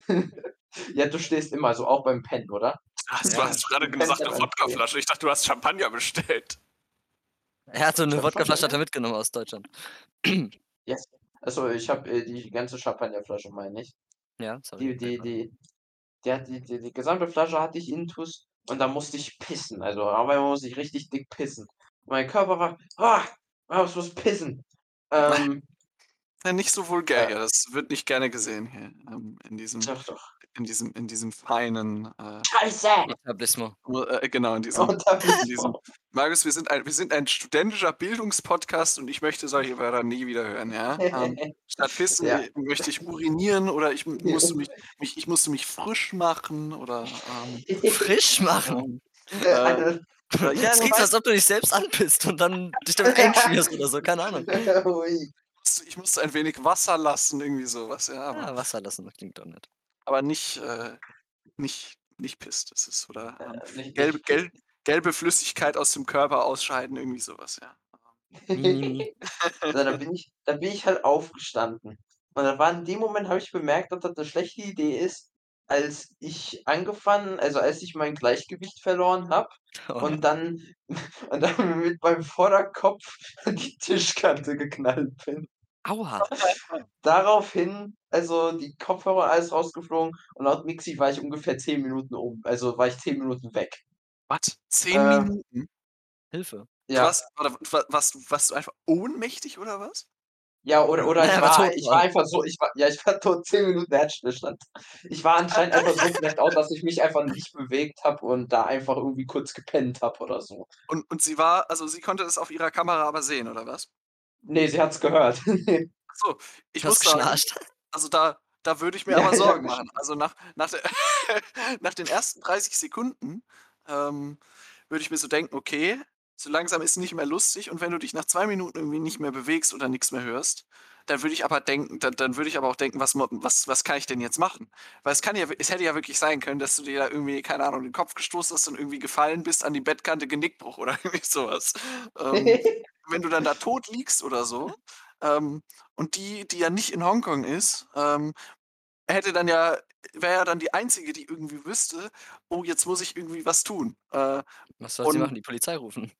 Ja, du stehst immer so, auch beim Pennen, oder? Hast du Ja. hast Du gesagt, pennst 'ne einfach im Stehen. Wodkaflasche. Ich dachte, du hast Champagner bestellt. Er hat so 'ne Champagner? Wodkaflasche hat er mitgenommen aus Deutschland. Yes. Achso, ich habe, äh, die ganze Champagnerflasche, meine ich. Ja, sorry, Die die die die die die die gesamte Flasche hatte ich Intus und da musste ich pissen. Also, aber muss ich richtig dick pissen. Mein Körper war: „Ah, ah, ich muss pissen.“ Ähm Ja, nicht so vulgär hier. Das wird nicht gerne gesehen hier, ähm, in diesem Doch, doch. In diesem in diesem feinen, äh Scheiße! Etablissement. äh, genau, in diesem in Etablissement. diesem Markus, wir sind ein wir sind ein studentischer Bildungspodcast und ich möchte solche Wörter nie wieder hören, ja? Ähm, statt pissen Ja. äh, möchte ich urinieren oder ich musste mich mich ich musste mich frisch machen oder, ähm, Frisch machen? ähm, äh, Eine oder ja, Das klingt so, als ob du dich selbst anpisst und dann dich damit einschmierst oder so, keine Ahnung. Ich musste ein wenig Wasser lassen, irgendwie so was, ja, aber Ja, Wasser lassen, das klingt doch nett. Aber nicht, äh nicht nicht Piss. Das ist oder, ähm, Äh, nicht gelbe nicht gelb gelbe Flüssigkeit aus dem Körper ausscheiden, irgendwie so was, ja. Mhm. So, dann bin ich dann bin ich halt aufgestanden. Und dann war in dem Moment habe ich bemerkt, dass das 'ne schlechte Idee ist, als ich angefangen also, als ich mein Gleichgewicht verloren habe Oh und dann und dann mit meinem Vorderkopf an die Tischkante geknallt bin. Aua. Daraufhin also, die Kopfhörer alles rausgeflogen und laut Mixi war ich ungefähr 10 Minuten um also, war ich 10 Minuten weg. Was? 10 Äh Minuten? Hilfe. Ja. warst warst du warst du einfach ohnmächtig oder was? Ja, oder oder ich ja, er war tot, ich war einfach so ich war ja, ich war tot, 10 Minuten Herzstillstand. Ich war anscheinend einfach so blacked out, dass ich mich einfach nicht bewegt habe und da einfach irgendwie kurz gepennt habe oder so. Und und sie war also, sie konnte das auf ihrer Kamera aber sehen oder was? Ne, sie hat's gehört. Ach so, ich muss sagen, geschnarcht? also, da da würde ich mir Ja, aber Sorgen machen. Also, nach nach der nach den ersten 30 Sekunden, ähm, würde ich mir so denken: „Okay, so langsam ist nicht mehr lustig.“ Und wenn du dich nach 2 Minuten irgendwie nicht mehr bewegst oder nix mehr hörst, dann würde ich aber denken dann dann würde ich aber auch denken: „Was was was kann ich denn jetzt machen?“ Weil es kann ja es hätte ja wirklich sein können, dass du dir da irgendwie, keine Ahnung, den Kopf gestoßen hast und irgendwie gefallen bist an die Bettkante, Genickbruch oder irgendwie so was. Ähm, wenn du dann da tot liegst oder so, ähm, und die die ja nicht in Hongkong ist, ähm, hätte dann ja wäre ja dann die Einzige, die irgendwie wüsste: „Oh, jetzt muss ich irgendwie was tun.“ Äh, Was soll sie machen? Die Polizei rufen?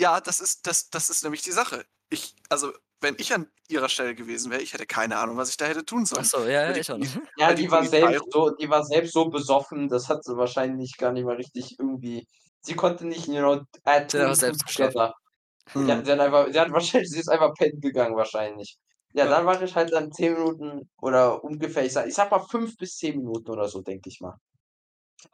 ja, das ist das das ist nämlich die Sache. Ich also, wenn ich an ihrer Stelle gewesen wäre, ich hätte keine Ahnung, was ich da hätte tun Ach sollen. so, ja, ja, ich auch nicht. Ja, die die war selbst so die war selbst so besoffen, das hat sie wahrscheinlich gar nicht mal richtig irgendwie sie konnte nicht, you know, add Sie 2 hat einfach and 2 selbst geschlafen. together. Ja, sie hat einfach sie hat wahrscheinlich sie ist einfach pennen gegangen wahrscheinlich. Ja, Ja. dann war ich halt dann 10 Minuten oder ungefähr, ich sage ich sage mal 5 bis 10 Minuten oder so, denke ich mal.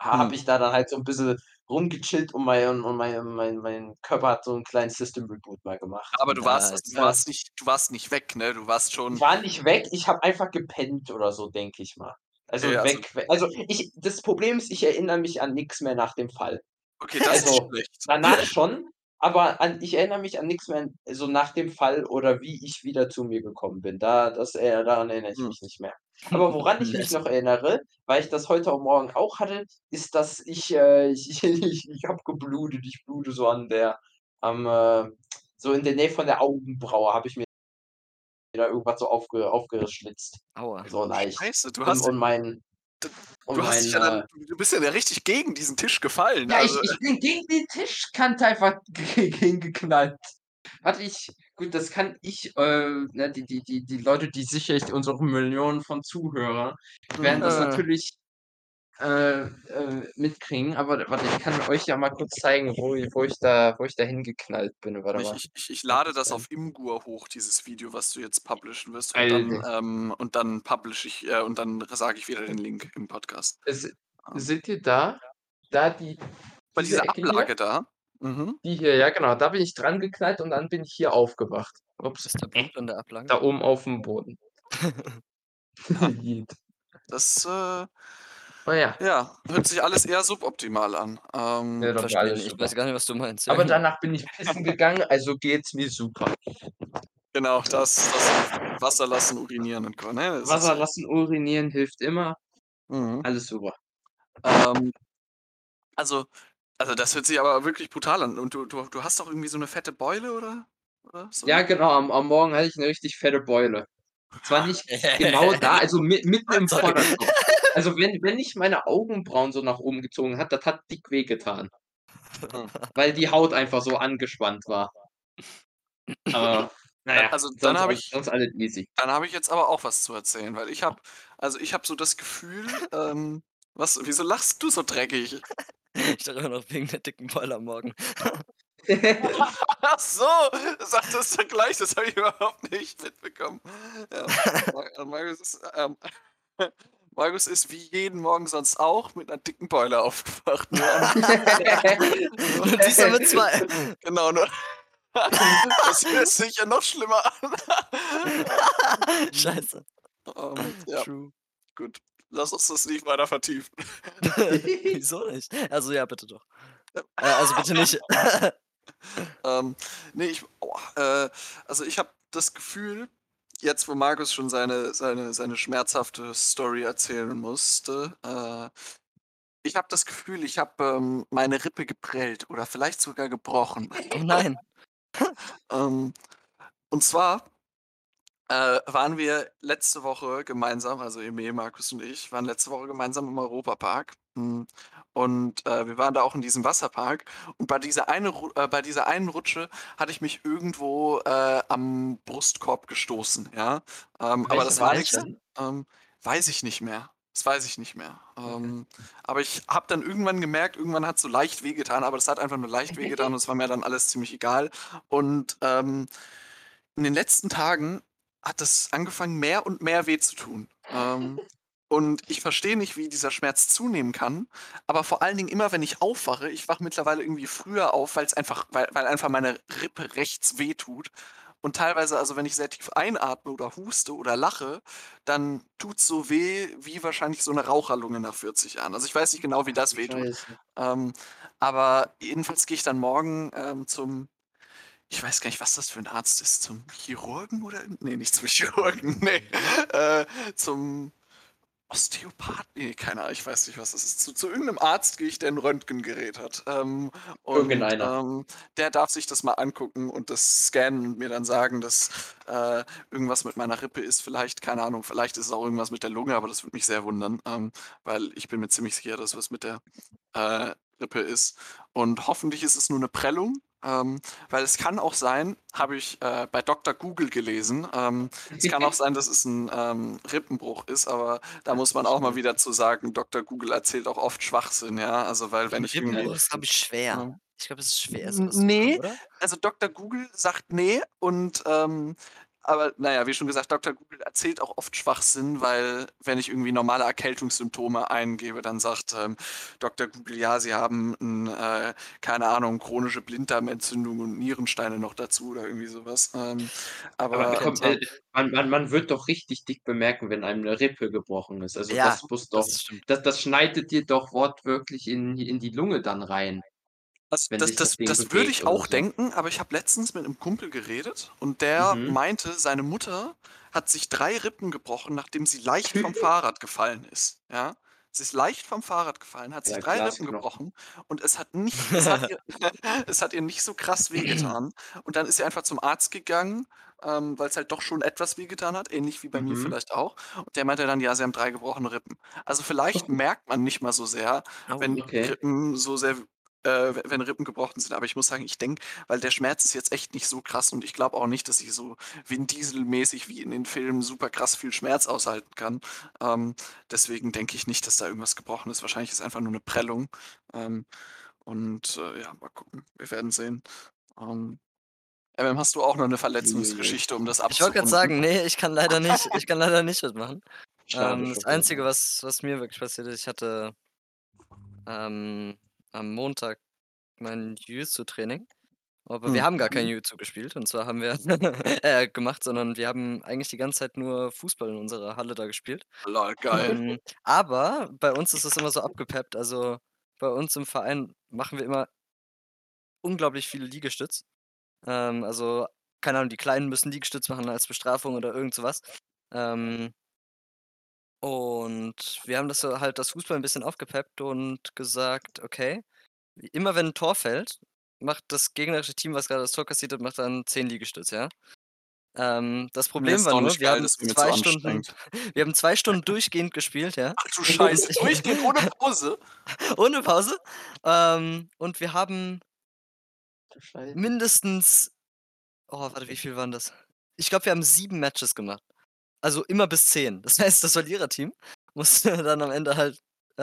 Ha habe Mhm. ich da dann halt so 'n bisschen rumgechillt und mein und mein mein mein Körper hat so 'n kleinen System Reboot mal gemacht. Aber du warst also, du. Äh warst nicht du warst nicht weg, ne? Du warst Ich schon war nicht weg, ich habe einfach gepennt oder so, denke ich mal. Also, also weg we also, ich das Problem ist, ich erinnere mich an nix mehr nach dem Fall. Okay, das ist Also, schlecht. danach schon, aber an ich erinnere mich an nix mehr so nach dem Fall oder wie ich wieder zu mir gekommen bin. Da das äh, daran erinnere ich Mhm. mich nicht mehr. Aber woran ich mich noch erinnere, weil ich das heute auch Morgen auch hatte, ist, dass ich äh, ich ich ich habe geblutet. Ich blute so an der am, äh so in der Nähe von der Augenbraue habe ich mir da irgendwas so aufge aufgeschlitzt, Aua. so leicht. Scheiße, du hast und mein und du hast dich mein, ja dann du bist ja richtig gegen diesen Tisch gefallen, Ja, ich also ich bin gegen die Tischkante einfach ge gegengeknallt. Hatte ich gut, das kann ich, äh ne, die die die die Leute, die sicherlich unsere Millionen von Zuhörer werden das Äh. natürlich, äh, äh, mitkriegen, aber warte, ich kann euch ja mal kurz zeigen, wo wo ich da wo ich da hingeknallt bin. Warte Ich mal. ich ich ich lade das auf Imgur hoch, dieses Video, was du jetzt publishen wirst und dann ähm, und dann publish ich äh, und dann sage ich wieder den Link im Podcast. Es Ähm seht ihr da? Da die Bei diese dieser Ecke hier? Ablage da? Mhm. Die hier, ja genau, da bin ich dran geknallt und dann bin ich hier aufgewacht. Ups. Ist da Blut an der Ablage? Da oben aufm Boden. Ja. Yeet. Das, äh Oh ja. Ja, hört sich alles eher suboptimal an. Ähm, Ja, doch, alles. Ich super. weiß gar nicht, was du meinst. Aber Ja. danach bin ich pissen gegangen, also geht's mir super. genau, das, das Wasser lassen, urinieren und Co. Ne? Wasser lassen, urinieren hilft immer. Mhm. Alles super. Ähm, also, also das hört sich aber wirklich brutal an. Und du, du, du hast doch irgendwie so eine fette Beule, oder? oder so? Ja, genau, am, am Morgen hatte ich eine richtig fette Beule. Zwar nicht genau da, also mi mitten im. Vorderkopf. Also wenn, wenn ich meine Augenbrauen so nach oben gezogen hat, das hat dick wehgetan. Weil die Haut einfach so angespannt war. Aber naja, Also, dann habe ich- sonst alles easy. Dann habe ich jetzt aber auch was zu erzählen, weil ich habe, also ich habe so das Gefühl, ähm, was, wieso lachst du so dreckig? Ich dachte immer noch wegen der dicken Beule am Morgen. Ach so, sag das doch gleich, das habe ich überhaupt nicht mitbekommen. Ja, Mar- Markus, ist, ähm, Markus ist wie jeden Morgen sonst auch mit einer dicken Beule aufgewacht. Und dieser mit zwei. genau, nur, das hört sich ja noch schlimmer an. Scheiße. Ähm, ja, True. gut. Lass uns das nicht weiter vertiefen. Wieso nicht? Also ja, bitte doch. Äh, also bitte nicht. Ähm, nee, ich, aua, äh, also ich habe das Gefühl, jetzt wo Markus schon seine, seine, seine schmerzhafte Story erzählen musste, äh, ich habe das Gefühl, ich habe ähm, meine Rippe geprellt oder vielleicht sogar gebrochen. Oh nein. Ähm, und zwar äh, waren wir letzte Woche gemeinsam, also Eme, Markus und ich, waren letzte Woche gemeinsam im Europapark. Und äh, wir waren da auch in diesem Wasserpark. Und bei dieser, eine, äh, bei dieser einen Rutsche hatte ich mich irgendwo äh, am Brustkorb gestoßen. Ja? Ähm, aber das war nichts. das? Ähm, weiß ich nicht mehr. Das weiß ich nicht mehr. Ähm, aber ich habe dann irgendwann gemerkt, irgendwann hat es so leicht wehgetan, aber das hat einfach nur leicht wehgetan und es war mir dann alles ziemlich egal. Und ähm, in den letzten Tagen hat es angefangen, mehr und mehr weh zu tun. Ähm, und ich verstehe nicht, wie dieser Schmerz zunehmen kann. Aber vor allen Dingen immer, wenn ich aufwache, ich wache mittlerweile irgendwie früher auf, weil es einfach, weil, weil einfach meine Rippe rechts weh tut. Und teilweise, also wenn ich sehr tief einatme oder huste oder lache, dann tut es so weh wie wahrscheinlich so eine Raucherlunge nach 40 Jahren. Also ich weiß nicht genau, wie das weh tut. Scheiße. Ähm, aber jedenfalls gehe ich dann morgen ähm, zum, ich weiß gar nicht, was das für ein Arzt ist, zum Chirurgen oder? Nee, nicht zum Chirurgen, nee. Äh, zum Osteopath? Nee, keine Ahnung, ich weiß nicht, was das ist. Zu, zu irgendeinem Arzt gehe ich, der ein Röntgengerät hat. Ähm, und Irgendeiner. ähm, der darf sich das mal angucken und das scannen und mir dann sagen, dass äh, irgendwas mit meiner Rippe ist. Vielleicht, keine Ahnung, vielleicht ist es auch irgendwas mit der Lunge, aber das würde mich sehr wundern, ähm, weil ich bin mir ziemlich sicher, dass was mit der äh, Rippe ist. Und hoffentlich ist es nur eine Prellung. Ähm, weil es kann auch sein, habe ich äh, bei Dr. Google gelesen, ähm, es kann auch sein, dass es ein ähm, Rippenbruch ist, aber da muss man auch mal wieder zu sagen, Dr. Google erzählt auch oft Schwachsinn, ja. Also weil wenn ich irgendwie. Rippenbruch ist, glaube ich, schwer. Ja. Ich glaube, es ist schwer, sowas zu nee. oder? Also Dr. Google sagt nee und ähm, aber naja, wie schon gesagt, Dr. Google erzählt auch oft Schwachsinn, weil wenn ich irgendwie normale Erkältungssymptome eingebe, dann sagt ähm, Dr. Google, ja, sie haben, ein, äh, keine Ahnung, chronische Blinddarmentzündung und Nierensteine noch dazu oder irgendwie sowas. Ähm, aber Aber komm, äh, man, man, man wird doch richtig dick bemerken, wenn einem eine Rippe gebrochen ist. Also Ja, das muss doch, Das das, das schneidet dir doch wortwörtlich in, in die Lunge dann rein. Also das, das, das das würde ich auch so. denken, aber ich habe letztens mit einem Kumpel geredet und der Mhm. meinte, seine Mutter hat sich drei Rippen gebrochen, nachdem sie leicht vom Fahrrad gefallen ist. Ja? Sie ist leicht vom Fahrrad gefallen, hat sich Ja, drei Rippen Glasknochen. gebrochen und es hat nicht, es hat ihr, es hat ihr nicht so krass wehgetan. Und dann ist sie einfach zum Arzt gegangen, ähm, weil es halt doch schon etwas wehgetan hat, ähnlich wie bei mir Mhm. vielleicht auch. Und der meinte dann, ja, sie haben drei gebrochene Rippen. Also vielleicht merkt man nicht mal so sehr, Oh, wenn die okay. Rippen so sehr, äh, wenn Rippen gebrochen sind. Aber ich muss sagen, ich denke, weil der Schmerz ist jetzt echt nicht so krass und ich glaube auch nicht, dass ich so Vin Diesel-mäßig wie in den Filmen super krass viel Schmerz aushalten kann. Ähm, deswegen denke ich nicht, dass da irgendwas gebrochen ist. Wahrscheinlich ist einfach nur eine Prellung. Ähm, und äh, ja, mal gucken. Wir werden sehen. Ähm, MM, hast du auch noch eine Verletzungsgeschichte, um das Ich wollte gerade abzurunden? sagen, nee, ich kann leider nicht, ich kann leider nicht mitmachen. Schade, Ähm, das. Einzige, was, was mir wirklich passiert ist, ich hatte ähm, am Montag mein Jiu-Jitsu-Training Aber wir Hm. haben gar kein Mhm. Jiu-Jitsu gespielt und zwar haben wir äh, gemacht, sondern wir haben eigentlich die ganze Zeit nur Fußball in unserer Halle da gespielt. Lol, geil. Ähm, aber bei uns ist es immer so abgepeppt. Also, bei uns im Verein machen wir immer unglaublich viele Liegestütz. Ähm, also, keine Ahnung, die Kleinen müssen Liegestütz machen als Bestrafung oder irgend so was. Ähm und wir haben das so halt das Fußball 'n bisschen aufgepeppt und gesagt: „Okay, immer wenn 'n Tor fällt, macht das gegnerische Team, was grade das Tor kassiert hat, macht dann 10 Liegestütz“, ja? Ähm, das Problem war nur, wir geil, haben zu 2 Stunden wir haben 2 Stunden durchgehend gespielt, ja? Ach du Scheiße, durchgehend ohne Pause? Ohne Pause. Ähm, und wir haben mindestens oh, warte, wie viel waren das? Ich glaube, wir haben 7 Matches gemacht. Also, immer bis 10. Das heißt, das Verliererteam musste dann am Ende halt, äh,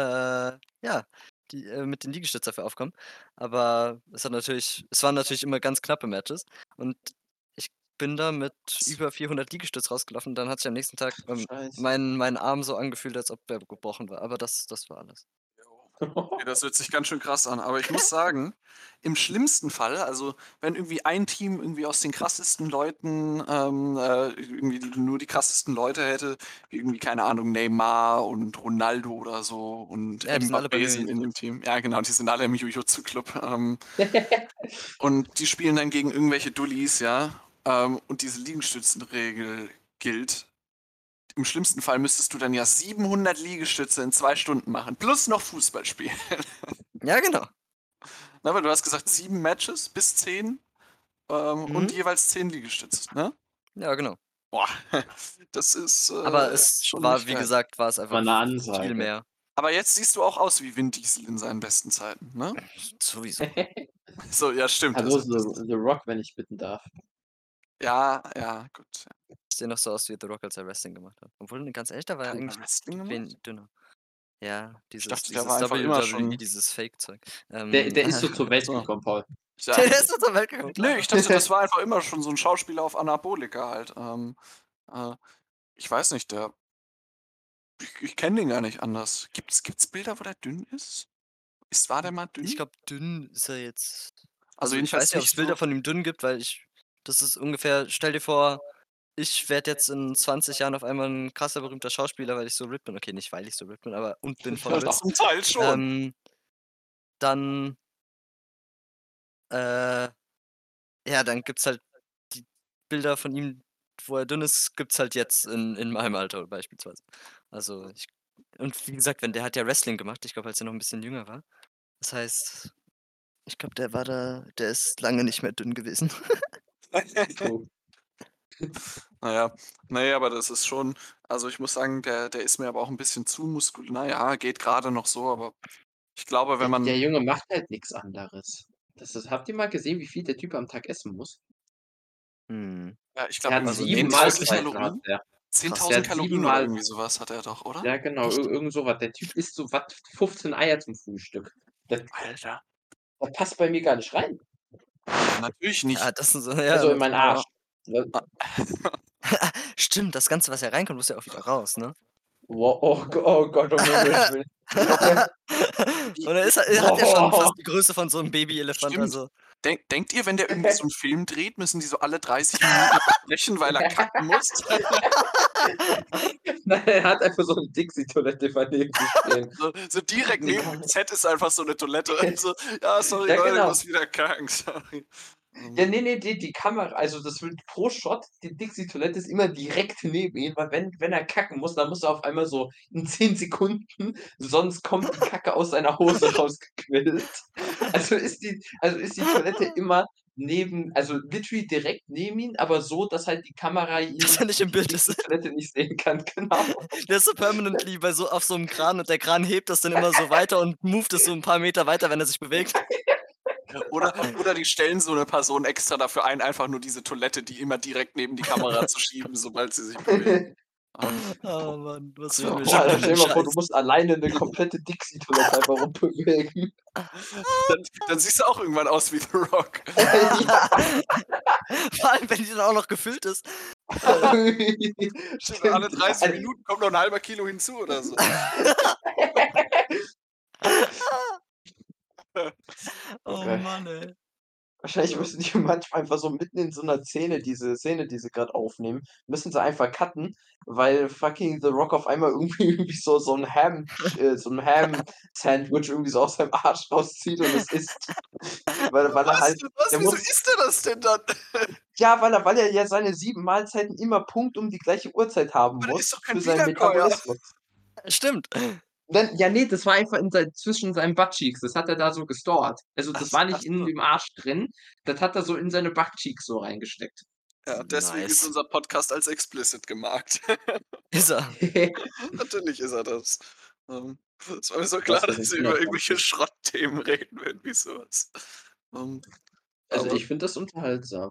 ja, die äh, mit den Liegestütz dafür aufkommen. Aber es hat natürlich es waren natürlich immer ganz knappe Matches und ich bin da mit über 400 Liegestütz rausgelaufen. Dann hat sich am nächsten Tag, ähm, mein mein Arm so angefühlt, als ob er gebrochen war. Aber das das war alles. Okay, das hört sich ganz schön krass an. Aber ich muss sagen, im schlimmsten Fall, also wenn irgendwie ein Team irgendwie aus den krassesten Leuten, ähm, äh, irgendwie die nur die krassesten Leute hätte, wie irgendwie, keine Ahnung, Neymar und Ronaldo oder so und Ja, die sind alle bei Mbappé sind in dem Team. Ja, genau, die sind alle im Jujutsu-Club. Ähm, und die spielen dann gegen irgendwelche Dullis, ja. Ähm, und diese Liegestützenregel gilt. Im schlimmsten Fall müsstest du dann ja 700 Liegestütze in 2 Stunden machen, plus noch Fußball spielen. Ja, genau. Na, weil du hast gesagt 7 Matches bis 10, ähm, und Mhm. jeweils 10 Liegestütze, ne? Ja, genau. Boah, das ist, Aber äh, es schon war, wie geil. gesagt, war es einfach War viel mehr. Aber jetzt siehst du auch aus wie Vin Diesel in seinen besten Zeiten, ne? Sowieso. So, ja, stimmt. Hallo, Das das The The Rock, wenn ich bitten darf. ja, ja, gut, ja. Ich sehe noch so aus wie The Rock, als er Wrestling gemacht hat. Obwohl, ganz ehrlich, da war er eigentlich Wrestling dünner. Ja, Ich dieses dachte, der dieses war einfach immer WWE, schon dieses Fake-Zeug. Der Ähm, der ist so zur Welt gekommen, Paul. Der ist so zur Welt gekommen, Nö, ich dachte, das war einfach immer schon so 'n Schauspieler auf Anabolika halt. Ähm, äh, ich weiß nicht, der ich ich kenne den gar nicht anders. Gibt's gibt's Bilder, wo der dünn ist? Ist war der mal dünn? Ich glaube, dünn ist er jetzt Also also, ich weiß nicht, ob es Bilder so von ihm dünn gibt, weil ich das ist ungefähr stell dir vor, ich werde jetzt in 20 Jahren auf einmal 'n krasser, berühmter Schauspieler, weil ich so ripped bin. Okay, nicht, weil ich so ripped bin, aber und bin von Ja, zum Teil schon. Ähm, dann äh, ja, dann gibt's halt die Bilder von ihm, wo er dünn ist, gibt's halt jetzt in in meinem Alter beispielsweise. Also, ich und wie gesagt, wenn der hat ja Wrestling gemacht, ich glaube, als er noch 'n bisschen jünger war. Das heißt, ich glaube, der war da der ist lange nicht mehr dünn gewesen. True. Na ja, ne, aber das ist schon also, ich muss sagen, der der ist mir aber auch 'n bisschen zu muskul na ja, geht grade noch so, aber ich glaube, wenn Der man der Junge macht halt nix anderes. Das ist habt ihr mal gesehen, wie viel der Typ am Tag essen muss? Mhm. Ja, ich Der glaube, hat irgendwie so 7 10.000 Mahlzeiten hat Kalorien? der. Krass. 10.000 Der hat 7 Kalorien oder irgendwie so was hat er doch, oder? Ja, genau, ir irgend so was. Der Typ isst so was 15 Eier zum Frühstück. Das Alter. das passt bei mir gar nicht rein. Natürlich nicht. Ja, das sind so ja, Also, in das meinen Ja. Arsch. Ah. Stimmt, das Ganze, was ja reinkommt, muss ja auch wieder raus, ne? Wo oh oh Gott, um Himmels Willen. Wie Und er ist er hat ja schon fast die Größe von so 'nem Babyelefant, also Denk denkt ihr, wenn der irgendwie so 'n Film dreht, müssen die so alle 30 Minuten unterbrechen, weil er kacken muss? Nein, er hat einfach so 'ne Dixie-Toilette daneben stehen. So so direkt neben dem Set ist einfach so 'ne Toilette und so: „Ja, sorry Ja, Leute, ich genau. muss wieder kacken, sorry.“ Mhm. Ja, ne, ne, die die Kamera also, das wird pro Shot die Dixie-Toilette ist immer direkt neben ihm, weil wenn wenn er kacken muss, dann muss er auf einmal so in 10 Sekunden, sonst kommt die Kacke aus seiner Hose rausgequillt. Also, ist die also, ist die Toilette immer neben also, literally direkt neben ihm, aber so, dass halt die Kamera ihn Dass er nicht im Bild ist. Dixie-Toilette nicht sehen kann, genau. Der ist so permanently bei so auf so 'nem Kran und der Kran hebt das dann immer so weiter und moved es so 'n paar Meter weiter, wenn er sich bewegt. Oder oder die stellen so 'ne Person extra dafür ein, einfach nur diese Toilette, die immer direkt neben die Kamera zu schieben, sobald sie sich bewegt. Ähm, Oh Mann, was für dann stell dir mal vor, du musst alleine 'ne komplette Dixie-Toilette einfach rumbewegen. Dann dann siehst du auch irgendwann aus wie The Rock. Ja. Vor allem, wenn die dann auch noch gefüllt ist. Stimmt, alle 30 Also Minuten kommt noch 'n halber Kilo hinzu oder so. Oh Okay. Mann, ey. Wahrscheinlich Ja. müssen die manchmal einfach so mitten in so 'ner Szene diese Szene, die sie grad aufnehmen müssen sie einfach cutten, weil fucking The Rock auf einmal irgendwie irgendwie so so 'n Ham äh, so 'n Ham-Sandwich irgendwie so aus seinem Arsch rauszieht und es isst. Weil weil er Was? halt Was? der Wieso muss isst er das denn dann? Ja, weil er weil er ja seine 7 Mahlzeiten immer Punkt um die gleiche Uhrzeit haben Aber der ist muss doch kein für seinen Wiederkäuer. Metabolismus. Stimmt. Dann ja, ne, das war einfach in sei zwischen seinen Buttcheeks. Das hat er da so gestored. Also, Ach das s war ach nicht in so. dem Arsch drin. Das hat er so in seine Buttcheeks so reingesteckt. Ja, deswegen ist Nice. unser Podcast als explicit gemarkt. Ist er. Natürlich ist er das. Ähm, es war mir so klar, für dass wir über irgendwelche. Schrottthemen reden, irgendwie so was. Ähm, Also, aber ich finde das unterhaltsam.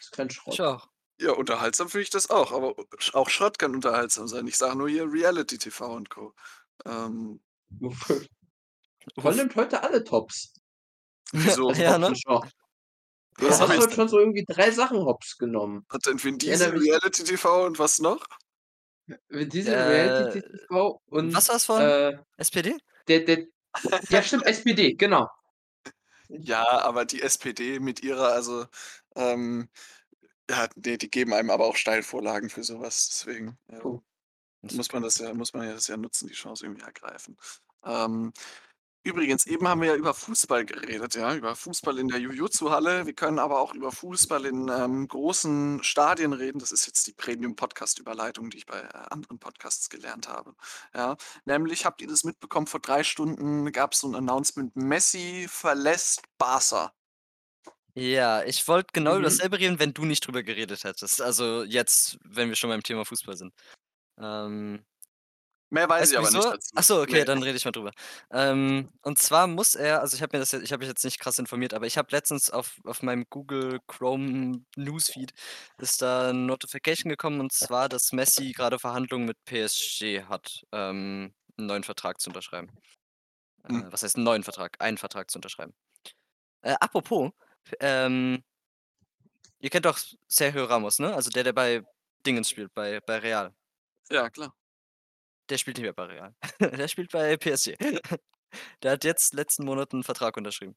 Ist kein Ich Schrott. auch. Ja, unterhaltsam finde ich das auch, aber auch Schrott kann unterhaltsam sein. Ich sage nur hier Reality TV und Co. Ähm, Uff. nimmt heute alle Tops. wieso? Ja, ne? Du hast ich heute schon so irgendwie 3 Sachen Hops genommen. Hat denn Vin Diesel Reality TV und was noch? Vin Diesel, Äh, Reality TV und, was war's von äh, SPD? der der ja stimmt, SPD, genau. Ja, aber die SPD mit ihrer also, ähm ja, ne, die geben einem aber auch Steilvorlagen für so was, deswegen, ähm, Puh. Muss man das ja muss man ja das ja nutzen, die Chance irgendwie ergreifen. Ähm, übrigens, eben haben wir ja über Fußball geredet, ja, über Fußball in der Jiu-Jitsu-Halle. Wir können aber auch über Fußball in, ähm, großen Stadien reden. Das ist jetzt die Premium-Podcast-Überleitung, die ich bei, äh, anderen Podcasts gelernt habe, ja. Nämlich, habt ihr das mitbekommen, vor 3 Stunden gab's so 'n Announcement: Messi verlässt Barca. Ja, ich wollte genau über Mhm. dasselbe reden, wenn du nicht drüber geredet hättest. Also, jetzt, wenn wir schon beim Thema Fußball sind. Ähm Mehr weiß weißt ich aber nicht wieso? dazu. Ach so, okay, Ne. dann rede ich mal drüber. Ähm, und zwar muss er also, ich habe mir das ja ich habe mich jetzt nicht krass informiert, aber ich habe letztens auf auf meinem Google Chrome Newsfeed ist da 'n Notification gekommen und zwar, dass Messi grade Verhandlungen mit PSG hat, ähm, 'n neuen Vertrag zu unterschreiben. Hm. Äh, was heißt 'n neuen Vertrag? Einen Vertrag zu unterschreiben. Äh, apropos, ähm ihr kennt doch Sergio Ramos, ne? Also, der, der bei Dingens spielt, bei bei Real. Ja, klar. Der spielt nicht mehr bei Real. Der spielt bei PSG. Der hat jetzt letzten Monat 'n Vertrag unterschrieben.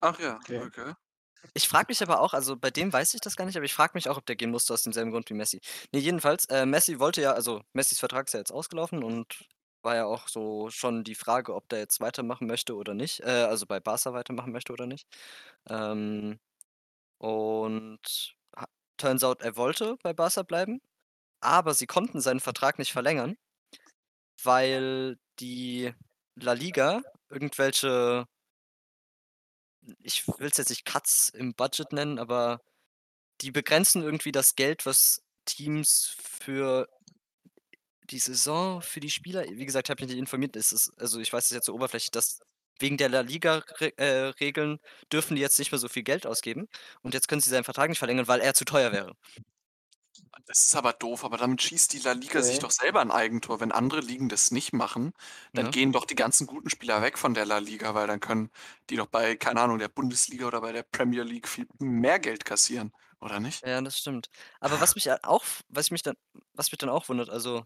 Ach ja, Okay. okay. Ich frage mich aber auch also, bei dem weiß ich das gar nicht, aber ich frage mich auch, ob der gehen musste aus demselben Grund wie Messi. Ne, jedenfalls, äh, Messi wollte ja also, Messis Vertrag ist ja jetzt ausgelaufen und war ja auch so schon die Frage, ob der jetzt weitermachen möchte oder nicht, äh, also, bei Barca weitermachen möchte oder nicht. Ähm, und turns out, er wollte bei Barca bleiben, aber sie konnten seinen Vertrag nicht verlängern, weil die La Liga irgendwelche ich will's jetzt nicht Cuts im Budget nennen, aber die begrenzen irgendwie das Geld, was Teams für die Saison für die Spieler wie gesagt, ich habe mich nicht informiert. Es ist also, ich weiß das jetzt so oberflächlich, dass wegen der La Liga Re äh, dürfen die jetzt nicht mehr so viel Geld ausgeben und jetzt können sie seinen Vertrag nicht verlängern, weil er zu teuer wäre. Das ist aber doof, aber damit schießt die La Liga sich Okay. doch selber 'n Eigentor. Wenn andere Ligen das nicht machen, dann Ja. gehen doch die ganzen guten Spieler weg von der La Liga, weil dann können die doch bei, keine Ahnung, der Bundesliga oder bei der Premier League viel mehr Geld kassieren, oder nicht? Ja, das stimmt. Aber was mich ja auch was mich dann was mich dann auch wundert, also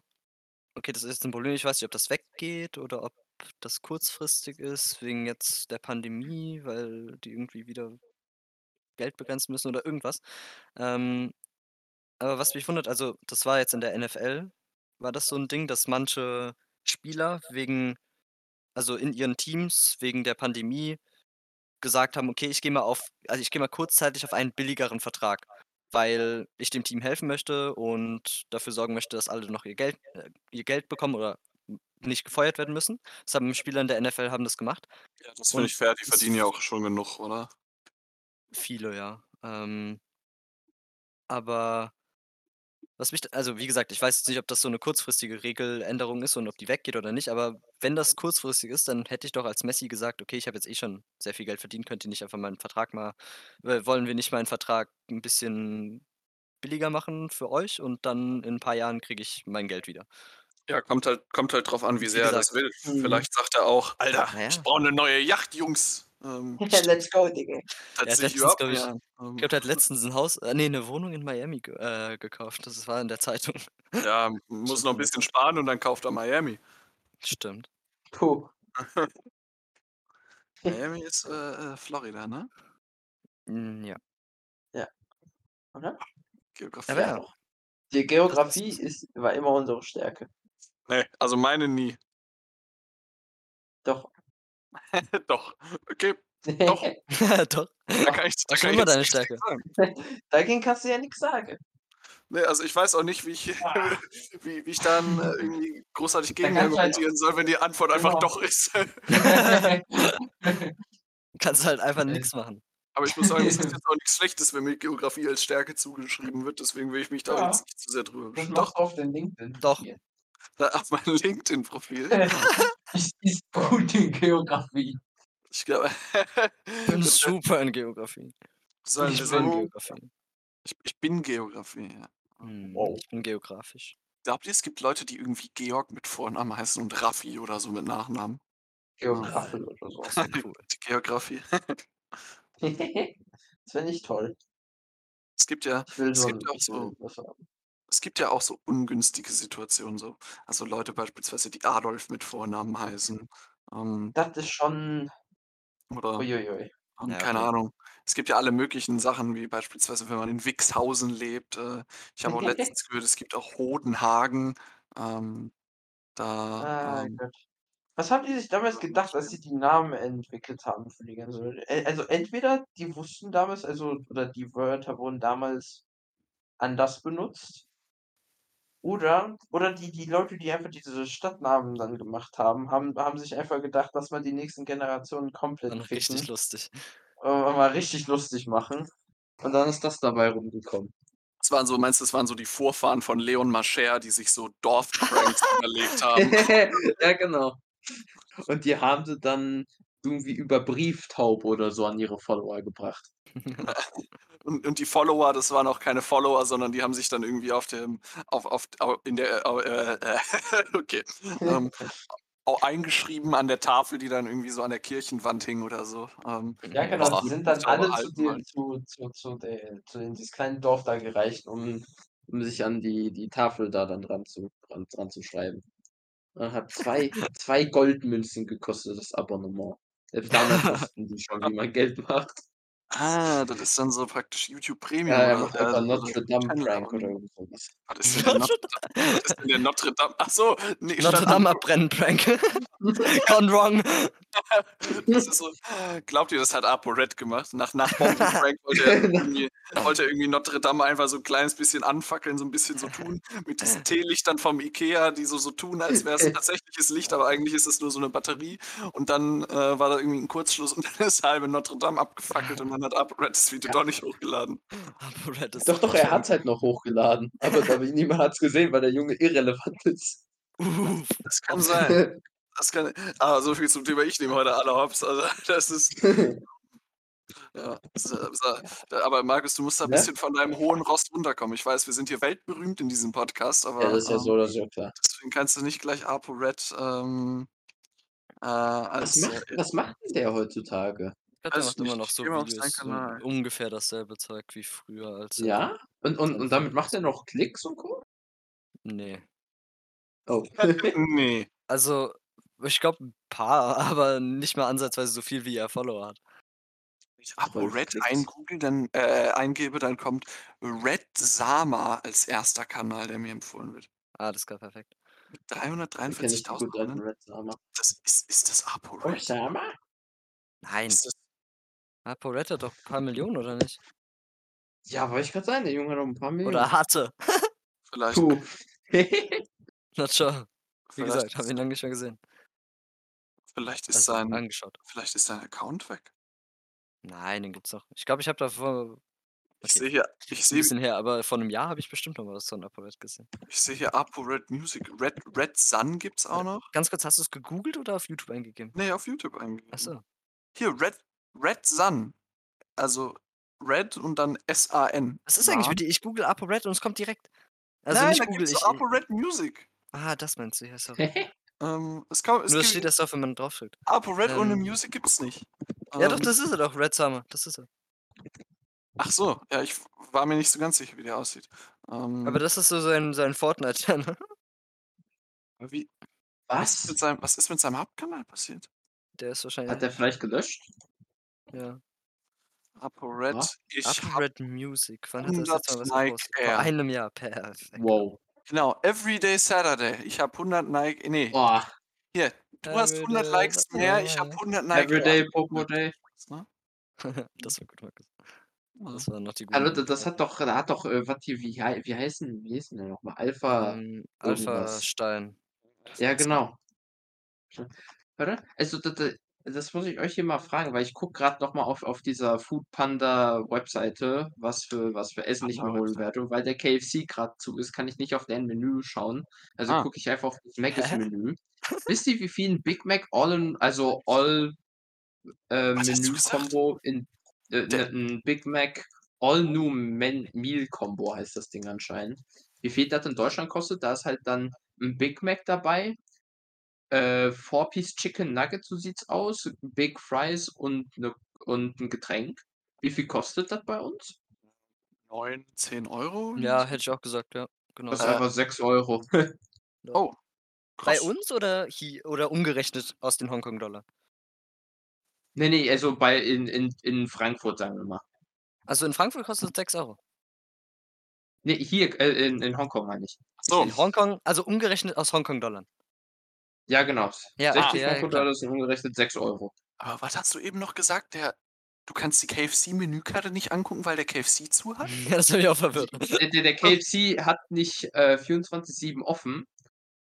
okay, das ist jetzt 'n Problem, ich weiß nicht, ob das weggeht oder ob das kurzfristig ist wegen jetzt der Pandemie, weil die irgendwie wieder Geld begrenzen müssen oder irgendwas. Ähm, aber was mich wundert, also, das war jetzt in der NFL war das so 'n Ding, dass manche Spieler wegen also, in ihren Teams wegen der Pandemie gesagt haben: „Okay, ich gehe mal auf also, ich gehe mal kurzzeitig auf einen billigeren Vertrag, weil ich dem Team helfen möchte und dafür sorgen möchte, dass alle noch ihr Geld äh, ihr Geld bekommen oder nicht gefeuert werden müssen.“ Das haben Spieler in der NFL haben das gemacht. Ja, das finde ich fair, die verdienen ja auch schon genug, oder? Viele, ja. Ähm aber was mich also, wie gesagt, ich weiß jetzt nicht, ob das so 'ne kurzfristige Regeländerung ist und ob die weggeht oder nicht, aber wenn das kurzfristig ist, dann hätte ich doch als Messi gesagt: „Okay, ich habe jetzt eh schon sehr viel Geld verdient, könnt ihr nicht einfach meinen Vertrag mal äh, wollen wir nicht meinen Vertrag 'n bisschen billiger machen für euch und dann in 'n paar Jahren kriege ich mein Geld wieder.“ Ja, kommt halt kommt halt drauf an, wie Wie sehr er das gesagt will. Mhm. Vielleicht sagt er auch: „Alter, Na ich ja. brauche 'ne neue Yacht, Jungs.“ Ähm, Let's go, Digga. Er hat letztens, glaube ich ein. Ähm ich glaube, der hat letztens 'n Haus äh, ne, 'ne Wohnung in Miami ge äh, gekauft. Das war in der Zeitung. Ja, muss noch 'n bisschen sparen und dann kauft er Miami. Stimmt. Puh. Miami ist, äh, äh, Florida, ne? Hm, ja. Oder? Geografie. Ja, ja. doch. Die Geografie ist, war immer unsere Stärke. Nee, also meine nie. Doch. Doch. Okay, Doch. Doch. da kann ich, da kann ich deine Stärke. sagen. Dagegen kannst du ja nichts sagen. Nee, also ich weiß auch nicht, wie ich, Ah. wie, wie ich dann äh, irgendwie großartig gegen halt- argumentieren soll, wenn die Antwort einfach Genau. doch ist. Kannst halt einfach Äh. nichts machen. Aber ich muss sagen, es ist jetzt auch nichts Schlechtes, wenn mir Geografie als Stärke zugeschrieben wird, deswegen will ich mich da Ja. jetzt nicht zu sehr drüber beschweren. Doch, auf den LinkedIn. Doch. Da auf mein LinkedIn-Profil. Ich ist gut in Geografie. Ich glaube, Ich bin super in Geografie. sollen Ich wir bin so, Geografie. ich, ich bin Geografie, ja. Hm, Wow. Ich bin geografisch. Glaubt ihr, es gibt Leute, die irgendwie Georg mit Vornamen heißen und Raffi oder so mit Nachnamen? Geografie oder so. Cool. Die Geografie. das wäre nicht toll. Es gibt ja, Ich will es so gibt auch ich so. Es gibt ja auch so ungünstige Situationen so. Also Leute beispielsweise, die Adolf mit Vornamen heißen. Ähm, Das ist schon. oder Uiuiui. ähm, Ja, keine okay. Ahnung. Es gibt ja alle möglichen Sachen, wie beispielsweise, wenn man in Wixhausen lebt. Äh, ich habe auch letztens gehört, es gibt auch Hodenhagen. Ähm, da, Ah, ähm, Gott. Was haben die sich damals gedacht, als sie die Namen entwickelt haben für die ganze Welt? Äh, Also entweder die wussten damals, also oder die Wörter wurden damals anders benutzt, oder oder die die Leute, die einfach diese Stadtnamen dann gemacht haben, haben haben sich einfach gedacht, dass man die nächsten Generationen komplett Dann richtig ficken, lustig. äh, mal richtig lustig machen. Und dann ist das dabei rumgekommen. das waren so, meinst du, das waren so die Vorfahren von Leon Mascher, die sich so Dorfpranks überlegt haben? ja, genau. Und die haben sie dann irgendwie über Brieftaube oder so an ihre Follower gebracht. Und, und die Follower, das waren auch keine Follower, sondern die haben sich dann irgendwie auf dem, auf, auf, au- in der, äh, äh, okay, ähm, auch eingeschrieben an der Tafel, die dann irgendwie so an der Kirchenwand hing oder so. Ähm, Ja, genau. Die sind dann alle zu, Mann. zu, zu, zu, der, zu in dieses kleine Dorf da gereicht, um, um sich an die, die Tafel da dann dran zu, dran, dran zu schreiben. Und hat zwei, zwei Goldmünzen gekostet, das Abonnement. Selbst damals wussten die schon, wie man Geld macht. Ah, das ist dann so praktisch YouTube Premium. Ja, er macht einfach Notre Dame Prank oder Abonnement. irgend sowas. Was ist denn der Notre Dame? Was ist denn der Notre Dame? Ach so, nee, Notre Dame abbrennen, Prank. Gone wrong. Das ist so, glaubt ihr, das hat ApoRed gemacht? Nach, nach Bombenprank wollte er, irgendwie, wollte er irgendwie Notre Dame einfach so ein kleines bisschen anfackeln, so ein bisschen so tun, mit diesen Teelichtern vom Ikea, die so, so tun, als wäre es tatsächliches Licht, aber eigentlich ist es nur so eine Batterie. Und dann äh, war da irgendwie ein Kurzschluss und dann ist halbe Notre Dame abgefackelt und dann hat ApoRed das Video doch nicht hochgeladen. Aber Doch, doch, er hat es halt noch hochgeladen. Aber da, niemand hat es gesehen, weil der Junge irrelevant ist. Uff. Das kann sein. Das kann, ah, so viel zum Thema, ich nehme heute alle Hops. Also, das ist, ja, so, so, da- aber Markus, du musst da ein Ja? bisschen von deinem hohen Rost runterkommen. Ich weiß, wir sind hier weltberühmt in diesem Podcast, aber ja, das ist ja ähm, so oder so klar. deswegen kannst du nicht gleich ApoRed ähm, äh, Was als. macht, Äh, was macht denn der heutzutage? Ich glaube, der macht immer noch so Videos, so ungefähr dasselbe Zeug wie früher. Als Ja? Und, und, und damit macht er noch Klicks und Co? Nee. Oh. nee. Also, ich glaube ein paar, aber nicht mal ansatzweise so viel, wie er Follower hat. Wenn ich ApoRed Klicks. eingoogle, dann, äh, eingebe, dann kommt Red Sama als erster Kanal, der mir empfohlen wird. Ah, das ist perfekt. Mit Den kenne ich 343.000 gut, alten Abonnenten. Red Sama. Das ist, ist das Oh, ApoRed? Sama? Nein. Ist das, ApoRed hat doch ein paar Millionen, oder nicht? Ja, wollte ich gerade sagen, der Junge hat noch ein paar Millionen. Oder hatte. vielleicht, Puh. Not sure. Wie vielleicht, gesagt, habe ist, ihn lange nicht mehr gesehen. vielleicht, ist Also sein, angeschaut. vielleicht ist sein Account weg. Nein, den gibt's noch. Ich glaube, ich habe da vor Ich Okay. sehe hier, ich ist ein sehe, bisschen her, aber vor einem Jahr habe ich bestimmt noch was von ApoRed gesehen. ich sehe hier ApoRed Music. Red, Red Sun gibt's auch Warte, noch. ganz kurz, hast du es gegoogelt oder auf YouTube eingegeben? Nee, auf YouTube eingegeben. Achso. Hier, Red, Red Sun. Also Red und dann S-A-N. Was ist eigentlich Sun. mit dir? Ich google ApoRed und es kommt direkt. Also Nein, nicht da Google, ich. so ApoRed Music. Ah, das meinst du, ja, sorry. Ähm, es kommt, es Nur das steht erst drauf, wenn man draufdrückt. ApoRed ohne Ähm, Music gibt's nicht. Ja, doch, Ähm, das ist er doch, Red Summer. Das ist er. ach so, ja, ich war mir nicht so ganz sicher, wie der aussieht. Aber Ähm, das ist so sein, sein Fortnite-Channel. wie, was, ist Was? mit seinem, was ist mit seinem Hauptkanal passiert? Der ist wahrscheinlich. Hat der vielleicht gelöscht? Ja. ApoRed, Was? ich habe ApoRed Music. Wann hat das 100 jetzt mal was Nike? Vor einem Jahr. Perfekt. Wow. Genau, Everyday Saturday. Ich habe 100 Nike ne, Boah. hier, du hast 100 Everyday Likes mehr, ich habe Saturday. 100 Nike Everyday. Popo Day. Ne? Das war gut, Markus. Ja. Das waren noch die Also, guten d das hat doch da hat doch, äh, was die wie wie heißen wie hießen die noch mal? Alpha Ähm, irgendwas. Alpha Stein. Ja, genau. Warte, also d d das muss ich euch hier mal fragen, weil ich gucke grad noch mal auf auf dieser Foodpanda-Webseite, was für was für Essen ich mir holen werde. Und weil der KFC grad zu ist, kann ich nicht auf deren Menü schauen. Also Ah. gucke ich einfach auf das Mc's? Menü. Wisst ihr, wie viel 'n Big Mac all in also all äh, gesagt? Menü-Kombo in äh, Der 'ne Big Mac All New Men Meal Combo heißt das Ding anscheinend. Wie viel das in Deutschland kostet, da ist halt dann 'n Big Mac dabei, äh, 4 Piece Chicken Nugget, so sieht's aus, Big Fries und 'ne und 'n Getränk. Wie viel kostet das bei uns? 9, 10 €? Ja, hätte ich auch gesagt, ja. Genau Das ist einfach 6 €. Ja. Oh, Bei krass. uns oder hi oder umgerechnet aus den Hongkong-Dollar? Ne, ne, also bei in in in Frankfurt, sagen wir mal. Also, in Frankfurt kostet es 6 €? Ne, hier, äh, in in Hongkong meine ich. So. In Hongkong also umgerechnet aus Hongkong-Dollar? Ja, genau. Ja, 60 okay, ja, ja, klar. Frankfurt-Dollar sind umgerechnet 6 €. Aber was hast du eben noch gesagt? Der du kannst die KFC-Menükarte nicht angucken, weil der KFC zu hat? Ja, das hat mich auch verwirrt. Der der der KFC hat nicht, äh, 24/7 offen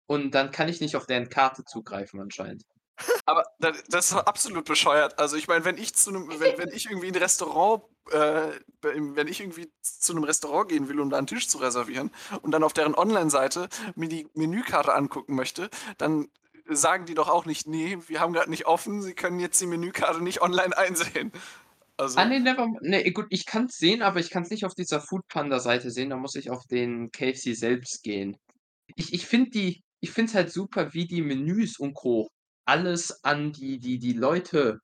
und dann kann ich nicht auf deren Karte zugreifen anscheinend. Aber da das ist doch absolut bescheuert. Also, ich meine, wenn ich zu 'nem wenn wenn ich irgendwie 'n Restaurant äh, wenn ich irgendwie zu 'nem Restaurant gehen will, um da 'n Tisch zu reservieren und dann auf deren Onlineseite mir die Menükarte angucken möchte, dann sagen die doch auch nicht: „Ne, wir haben grad nicht offen, Sie können jetzt die Menükarte nicht online einsehen.“ Also Ah, ne, never ne, gut, ich kann's sehen, aber ich kann's nicht auf dieser Foodpanda-Seite sehen, da muss ich auf den KFC selbst gehen. Ich ich finde es halt super, wie die Menüs und Co. alles an die die die Leute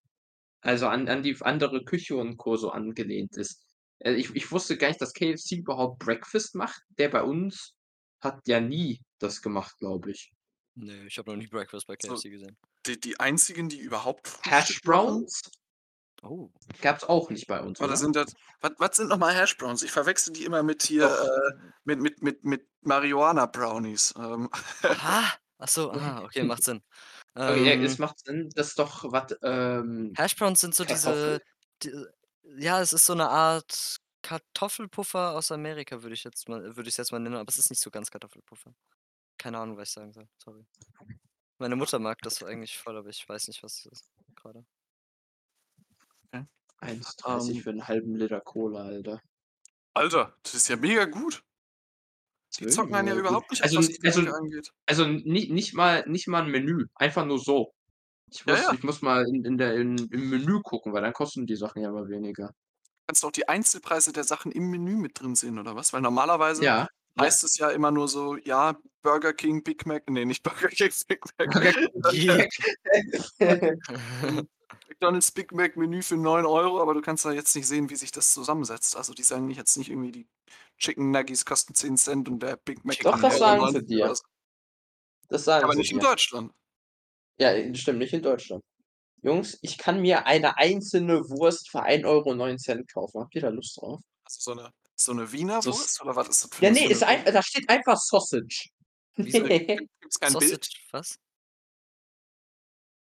also an an die andere Küche und Co. so angelehnt ist. Äh, ich ich wusste gar nicht, dass KFC überhaupt Breakfast macht. Der bei uns hat ja nie das gemacht, glaube ich. Ne, ich habe noch nie Breakfast bei So, KFC gesehen. die die einzigen, die überhaupt Hash Browns Oh. gab's auch nicht bei uns, oder oder? sind das was was sind noch mal Hash Browns? Ich verwechsel die immer mit hier, Doch. äh, mit mit mit mit Marihuana Brownies. Ähm. Ah, ach so, ah, okay, macht Sinn. Okay, ja, Ähm es macht Sinn. Das ist doch was, ähm Hash Browns sind so diese Kartoffel? die ja, es ist so 'ne Art Kartoffelpuffer aus Amerika, würde ich jetzt mal würde jetzt mal nennen, aber es ist nicht so ganz Kartoffelpuffer. Keine Ahnung, was ich sagen soll, sorry. Meine Mutter mag das eigentlich voll, aber ich weiß nicht, was es ist grade. Okay. 1,30 Ähm. für 'n halben Liter Cola, Alter. Alter, das ist ja mega gut. Die zocken einen ja überhaupt nicht Also was die also angeht. also ni nicht mal nicht mal 'n Menü, einfach nur so. Ich Ja, muss ja. ich muss mal in in der in im Menü gucken, weil dann kosten die Sachen ja immer weniger. Kannst du auch die Einzelpreise der Sachen im Menü mit drin sehen oder was? Weil normalerweise Ja, ja. Heißt es ja immer nur so, ja, Burger King, Big Mac ne, nicht Burger King, Big Mac. Burger King. McDonald's Big Mac Menü für 9 €, aber du kannst da jetzt nicht sehen, wie sich das zusammensetzt. Also, die sagen jetzt nicht irgendwie, die Chicken Nuggies kosten 10 Cent und der Big Mac Doch, das sagen sie 1,90 € dir. Das sagen Aber sie nicht in dir. Deutschland. Ja, stimmt, nicht in Deutschland. Jungs, ich kann mir eine einzelne Wurst für 1,09 € kaufen. Habt ihr da Lust drauf? Also, so 'ne so 'ne Wiener So Wurst oder was ist das für Ja, 'ne ne, so ist ein da steht einfach Sausage. Wieso gibt gibt's kein Sausage, Bild? was?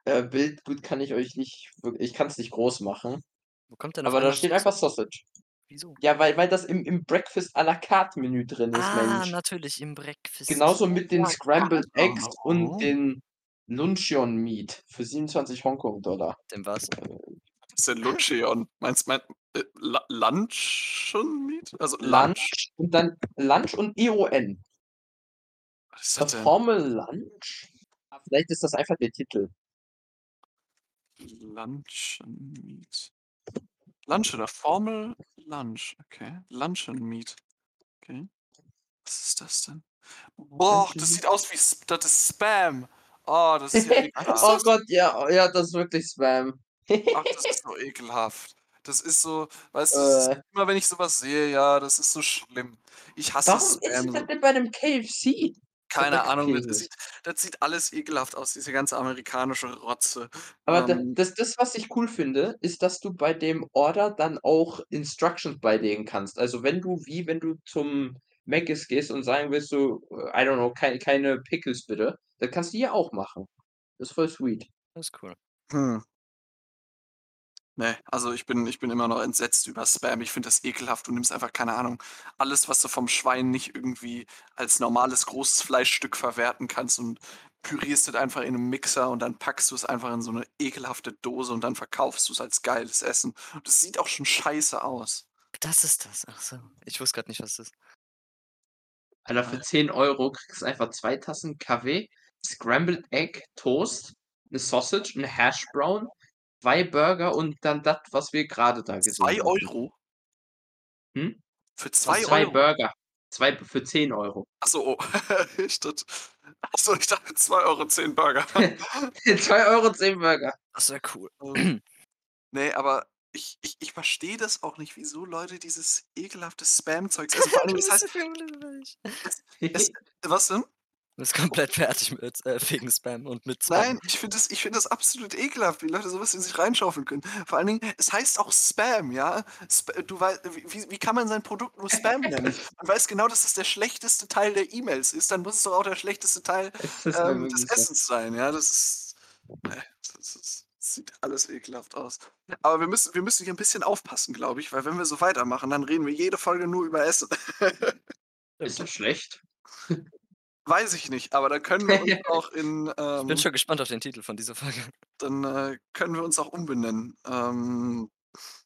Äh, Bild, gut, kann ich euch nicht ich kann's nicht groß machen. Wo kommt denn Aber da steht einfach Sausage. Wieso? Ja, weil weil das im im Breakfast à la carte Menü drin ist, Ah, Mensch. natürlich, im Breakfast. Genauso mit den Scrambled Eggs Oh. und den Luncheon Meat für 27 Hongkong-Dollar. Dem was? Äh, Was ist denn Luncheon? Meinst mein äh, La Luncheon Meat? Also Lunch? Lunch und dann Lunch und EON. Was ist das denn? Performal Lunch? Ah, vielleicht ist das einfach der Titel. Luncheon Meat. Lunch oder Formal Lunch, okay. Luncheon Meat. Okay. Was ist das denn? Boah, das sieht aus wie S das ist Spam. Oh, das ist ja Oh ekelhaft. Gott, ja, oh ja, das ist wirklich Spam. Ach, das ist so ekelhaft. Das ist so, weißt du, das ist Äh. immer wenn ich so was sehe, ja, das ist so schlimm. Ich hasse Warum Spam du so. das denn bei 'nem KFC? Keine Ahnung, das sieht das sieht alles ekelhaft aus, diese ganze amerikanische Rotze. Aber Ähm das das, was ich cool finde, ist, dass du bei dem Order dann auch Instructions beilegen kannst. Also, wenn du wie wenn du zum Mc's gehst und sagen willst so, äh, I don't know, kei keine Pickles bitte, dann kannst du hier auch machen. Das ist voll sweet. Das ist cool. Hm. Ne, also ich bin ich bin immer noch entsetzt über Spam. Ich finde das ekelhaft. Du nimmst einfach, keine Ahnung, alles, was du vom Schwein nicht irgendwie als normales großes Fleischstück verwerten kannst und pürierst es einfach in 'nem Mixer und dann packst du es einfach in so 'ne ekelhafte Dose und dann verkaufst du's als geiles Essen. Und das sieht auch schon scheiße aus. Das ist das. Ach so. Ich wusste grad nicht, was das ist. Alter, für 10 € kriegst du einfach 2 Tassen Kaffee, Scrambled Egg Toast, 'ne Sausage, 'ne Hash Brown, 2 Burger und dann das, was wir grade da gesehen 2 haben. €? Hm? Für Also 2 2 €? Burger. 2 für 10 €. Ach so, oh. Ich dachte ach so, ich dachte 2 €, 10 Burger. 2 €, 10 Burger. Das wäre cool. Ähm, ne, aber ich ich ich verstehe das auch nicht, wieso Leute dieses ekelhafte Spam-Zeugs also das heißt es es was denn? Du bist komplett fertig mit äh, wegen Spam und mit Spam. Nein, ich finde das ich finde das absolut ekelhaft, wie Leute so was in sich reinschaufeln können. Vor allen Dingen, es heißt auch Spam, ja? Sp du wei wie wie kann man sein Produkt nur Spam nennen? Man weiß genau, dass das der schlechteste Teil der E-Mails ist, dann muss es doch auch der schlechteste Teil, ist ähm, des. Essens sein, ja? Das ist ne, das ist sieht alles ekelhaft aus. Aber wir müssen wir müssen hier 'n bisschen aufpassen, glaube ich, weil wenn wir so weitermachen, dann reden wir jede Folge nur über Essen. Ist das schlecht? Weiß ich nicht, aber dann können wir uns auch in, Ich bin ähm schon gespannt auf den Titel von dieser Folge. dann, äh, können wir uns auch umbenennen. Ähm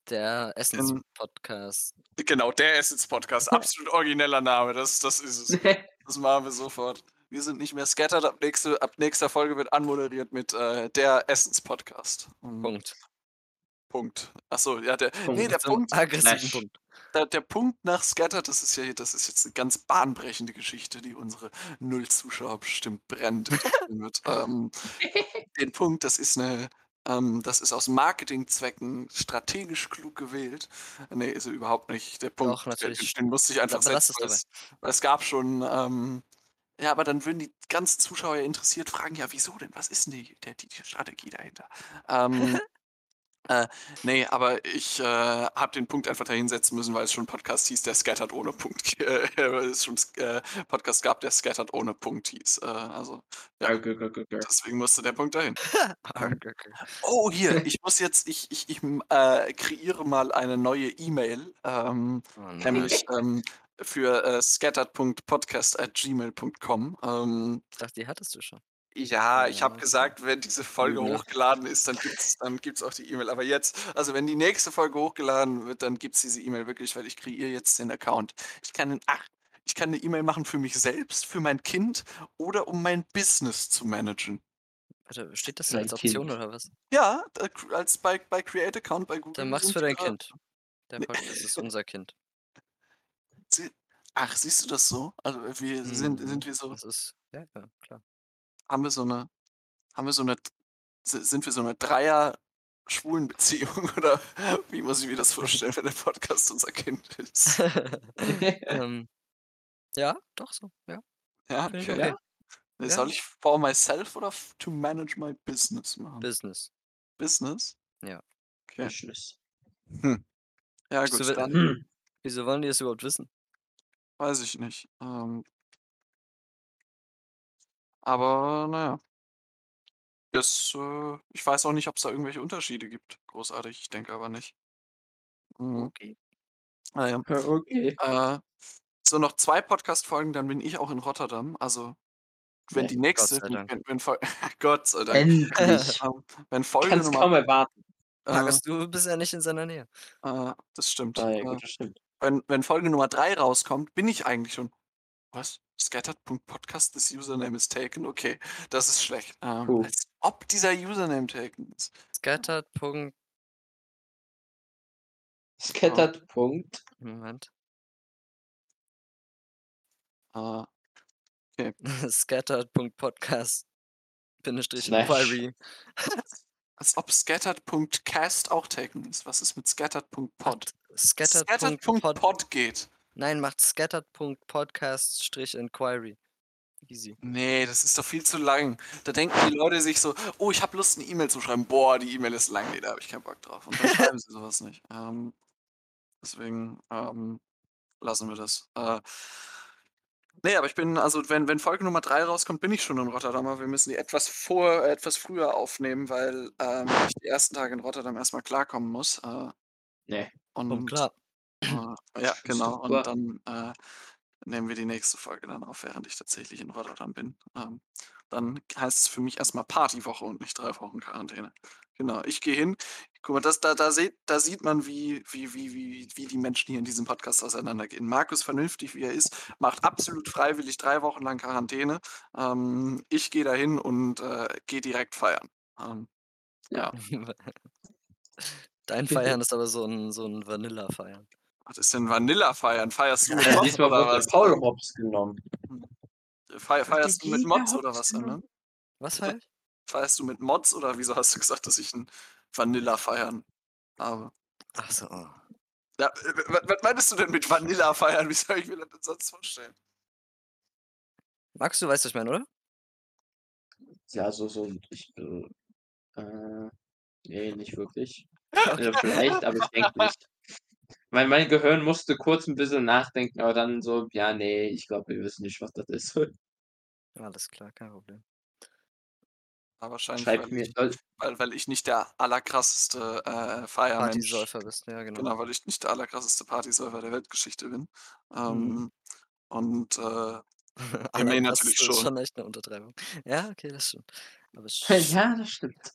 Der in Essens-Podcast. genau, der Essens-Podcast. Absolut origineller Name, das das ist es. Das machen wir sofort. Wir sind nicht mehr scattered. Ab nächste ab nächster Folge wird anmoderiert mit, äh, der Essens-Podcast. Mhm. Punkt. Punkt. Ach so, ja, der Punkt. ne, der so Punkt aggressiven. Punkt. der der Punkt nach scattered, das ist ja das ist jetzt 'ne ganz bahnbrechende Geschichte, die unsere 0 Zuschauer bestimmt wird. Ähm, den Punkt, das ist 'ne ähm, das ist aus Marketingzwecken strategisch klug gewählt. Ne, ist er überhaupt nicht. Der Punkt, Doch, natürlich. den musste ich einfach setzen, es weil es weil es gab schon, ähm ja, aber dann würden die ganzen Zuschauer ja interessiert fragen: „Ja, wieso denn? Was ist denn die die die Strategie dahinter?“ Ähm, äh, ne, aber ich, äh, habe den Punkt einfach dahinsetzen müssen, weil es schon Podcast hieß, der scattered ohne Punkt äh, es schon äh, Podcast gab, der scattered ohne Punkt hieß. Äh, also, ja, deswegen musste der Punkt dahin. Ähm, oh, hier, ich muss jetzt ich ich ich, äh, kreiere mal eine neue E-Mail, ähm, Oh nämlich, ähm, für, äh, scattered.podcast@gmail.com. Ähm Ich dachte, die hattest du schon. Ja, ich habe gesagt, wenn diese Folge Lügner. hochgeladen ist, dann gibt's dann gibt's auch die E-Mail. Aber jetzt also wenn die nächste Folge hochgeladen wird, dann gibt's diese E-Mail wirklich, weil ich kreiere jetzt den Account. Ich kann 'nen ach, ich kann 'ne E-Mail machen für mich selbst, für mein Kind oder um mein Business zu managen. Warte, steht das da Dein als Option Kind. oder was? Ja, als bei bei Create Account bei Google Dann mach's sind, für dein äh Kind. Der ne Podcast ist unser Kind. Ach, siehst du das so? Also, wir sind sind Mhm. wir so Das ist ja, ja, klar. Haben wir so 'ne haben wir so 'ne si sind wir so 'ne Dreier-Schwulenbeziehung oder wie muss ich mir das vorstellen, wenn der Podcast unser Kind ist? Ähm, ja, doch so, ja. Ja, okay. Ja. soll ich for myself oder to manage my business machen? Business. Business? Ja. Okay. Business. Hm. Ja Wieso gut, will dann Hm. wieso wollen die das überhaupt wissen? weiß ich nicht. Ähm aber na ja. Das, äh ich weiß auch nicht, ob's da irgendwelche Unterschiede gibt, großartig. Ich denke aber nicht. Mhm. Okay. Ah ja. Ja, okay. Äh, so noch 2 Podcast-Folgen, dann bin ich auch in Rotterdam. Also, wenn die Gott nächste sei wenn Dank. wenn wenn Fol Gott sei Dank. Endlich. Ähm, wenn Folge Kann's Nummer kaum erwarten. äh, Markus, du bist ja nicht in seiner Nähe. äh, das stimmt. Ah, ja Äh, gut, das stimmt. wenn wenn Folge Nummer 3 rauskommt, bin ich eigentlich schon was? Scattered.podcast, this username is taken? Okay, das ist schlecht. Ähm, Puh. als ob dieser Username taken ist. Scattered. Scattered. Punkt. Moment. Äh, okay. Scattered.podcast Bindestrich. Inquiry. Als ob scattered.cast auch taken ist. Was ist mit scattered.pod? Scattered. Scattered.pod Pod geht. Nein, macht Scattered.podcast Strich Inquiry. Easy. Nee, das ist doch viel zu lang. Da denken die Leute sich so: „Oh, ich habe Lust, 'ne E-Mail zu schreiben. Boah, die E-Mail ist lang. Ne, da habe ich keinen Bock drauf.“ Und dann schreiben sie so was nicht. Ähm, deswegen, ähm, lassen wir das. Äh ne, aber ich bin also, wenn wenn Folge Nummer 3 rauskommt, bin ich schon in Rotterdam, aber wir müssen die etwas vor etwas früher aufnehmen, weil, ähm, ich die ersten Tage in Rotterdam erst mal klarkommen muss. Äh, Ne. Komm und, klar. Äh, ja, genau. Und super. dann, äh, nehmen wir die nächste Folge dann auf, während ich tatsächlich in Rotterdam bin. Ähm, dann heißt es für mich erst mal Partywoche und nicht 3 Wochen Quarantäne. Genau, ich gehe hin. Guck mal, das da da seht da sieht man, wie wie wie wie wie die Menschen hier in diesem Podcast auseinandergehen. Markus, vernünftig wie er ist, macht absolut freiwillig 3 Wochen lang Quarantäne. Ähm, ich gehe dahin und, äh, gehe direkt feiern. Ähm, ja. Dein Feiern ist aber so 'n so 'n Vanilla-Feiern. Was ist denn Vanilla-Feiern? Feierst du mit Ja, Mods diesmal oder was? Paul Hops genommen. Hm. Fei feierst du mit Mods oder was, ne? Was ich? Feierst du mit Mods oder wieso hast du gesagt, dass ich 'n Vanilla-Feiern habe? Ach so. Ja, wa was meintest du denn mit Vanilla-Feiern? Wie soll ich mir das denn sonst vorstellen? Max, du weißt, was ich meine, oder? Ja, so so ich, äh, äh, ne, nicht wirklich. Äh, vielleicht, aber ich denke nicht. Mein mein Gehirn musste kurz 'n bisschen nachdenken, aber dann so: „Ja, ne, ich glaube, wir wissen nicht, was das ist.“ Alles klar, kein Problem. Ja, wahrscheinlich, Schreibt weil mir ich weil weil ich nicht der allerkrasseste, äh, Feiermensch Partysäufer bist, ja genau. genau, weil ich nicht der allerkrasseste Partysäufer der Weltgeschichte bin. Mhm. Ähm, und, äh, natürlich Allerkrasseste ist schon. schon echt 'ne Untertreibung. Ja, okay, das stimmt. Aber Ja, das stimmt.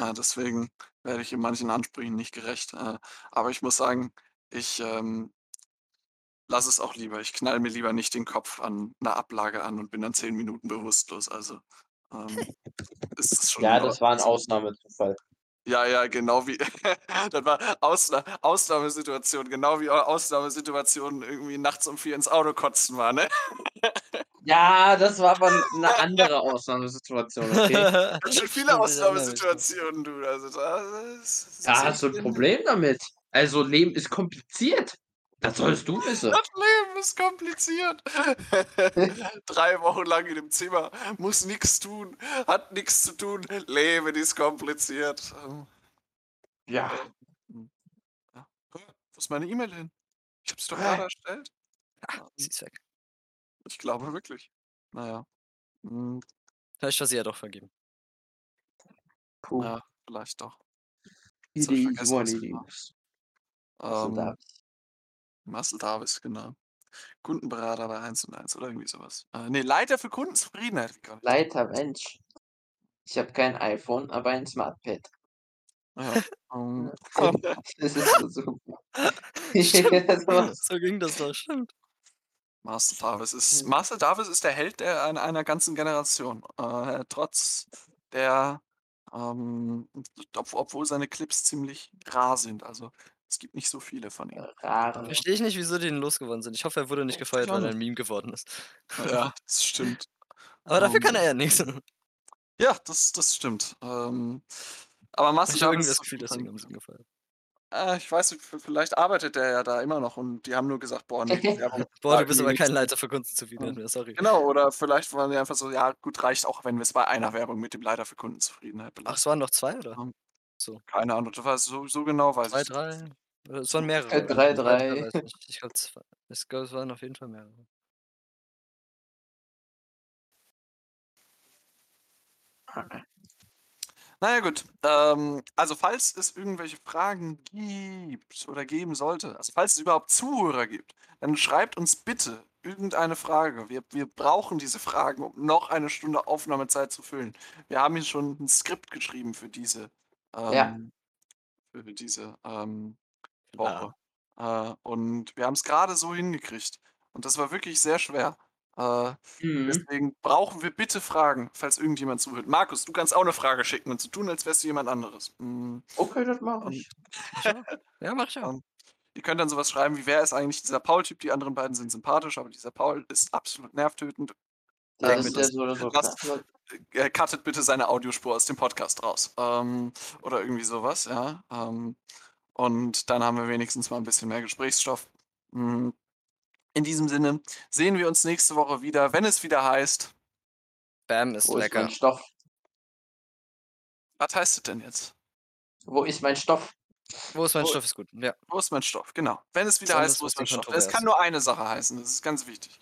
Äh, deswegen werde ich in manchen Ansprüchen nicht gerecht. Äh, aber ich muss sagen, ich, ähm lasse es auch lieber. Ich knall mir lieber nicht den Kopf an 'ner Ablage an und bin dann 10 Minuten bewusstlos. Also, ähm, ist das schon Ja, in das war 'n Ordnung so. Ausnahmezufall. Ja, ja, genau wie das war Ausna Ausnahmesituation, genau wie Au Ausnahmesituation irgendwie nachts um 4 ins Auto kotzen war, ne? Ja, das war aber 'n 'ne andere Ausnahmesituation, okay? Ganz schön viele. Ausnahmesituationen, du. Also, da ist Da hast du 'n Problem damit. Also, Leben ist kompliziert. Das solltest du wissen. Das Leben ist kompliziert. 3 Wochen lang in dem Zimmer, muss nix tun, hat nix zu tun. Leben ist kompliziert. Ja. ja. Wo ist meine E-Mail hin? Ich habe sie doch Hä? grade erstellt. Ah, sie ist weg. Ich glaube wirklich. Na ja. Hm, Vielleicht war sie ja doch vergeben. Puh. ja, vielleicht doch. Does. Russell Ähm, Davies. Marcel Davis, genau. Kundenberater bei 1&1 oder irgendwie so was. Äh, ne, Leiter für Kundenzufriedenheit. Leiter, Mensch. Ich habe kein iPhone, aber ein Smartpad. Ja, ähm, Das ist so super. Das war So ging das doch, stimmt. Marcel Davis ist. Marcel Davis ist der Held der einer einer ganzen Generation. Äh, trotz der, ähm, ob obwohl seine Clips ziemlich rar sind. Also, es gibt nicht so viele von ihm. Rare. Verstehe ich nicht, wieso die den losgeworden sind. Ich hoffe, er wurde nicht gefeuert, auch weil er nicht. 'n Meme geworden ist. Ja, das stimmt. Aber dafür kann Ähm, er ja nix. ja, das das stimmt. Ähm, aber Marcel Ich habe Davis irgendwie das ist auf Gefühl, deswegen 'n haben sie ihn gefeuert. Äh, ich weiß nicht, vielleicht arbeitet der ja da immer noch und die haben nur gesagt: „Boah, ne, die Werbung Boah, war du bist aber nix.“ kein Leiter für Kundenzufriedenheit mehr, sorry. Genau, oder vielleicht waren die einfach so: „Ja, gut, reicht auch, wenn wir's bei einer Werbung mit dem Leiter für Kundenzufriedenheit Ach, es belassen.“ waren noch 2, oder? Ähm, So. keine Ahnung, du weißt so so genau weiß 2, ich's nicht. 3? Äh, es waren So mehrere. Äh, 3, 2, 3 3. weiß ich. Ich glaube, ich glaube, es waren auf jeden Fall mehrere. Na ja, gut. Ähm, also, falls es irgendwelche Fragen gibt oder geben sollte, also, falls es überhaupt Zuhörer gibt, dann schreibt uns bitte irgendeine Frage. Wir wir brauchen diese Fragen, um noch eine Stunde Aufnahmezeit zu füllen. Wir haben hier schon 'n Skript geschrieben für diese, Ja. ähm für diese, ähm, Ja. Woche. Äh, und wir haben's grade so hingekriegt. Und das war wirklich sehr schwer. Äh, Mhm. deswegen brauchen wir bitte Fragen, falls irgendjemand zuhört. Markus, du kannst auch 'ne Frage schicken und so tun, als wärst du jemand anderes. Hm, Okay, das mache und ich. Ja, mache ich auch. ähm, ihr könnt dann so was schreiben wie: „Wer ist eigentlich dieser Paul-Typ? Die anderen beiden sind sympathisch, aber dieser Paul ist absolut nervtötend.“ Ja, das das. so so Lasst äh, cuttet bitte seine Audiospur aus dem Podcast raus. Ähm, oder irgendwie so was, ja. Ähm, und dann haben wir wenigstens mal 'n bisschen mehr Gesprächsstoff. Hm In diesem Sinne sehen wir uns nächste Woche wieder, wenn es wieder heißt Bam ist Wo ist lecker. mein Stoff? was heißt es denn jetzt? Wo ist mein Stoff? Wo ist mein Wo- Stoff ist gut. Ja. Wo ist mein Stoff? Genau. Wenn es wieder Besonders heißt, wo ist mein Stoff? Es kann nur eine Sache heißen, das ist ganz wichtig.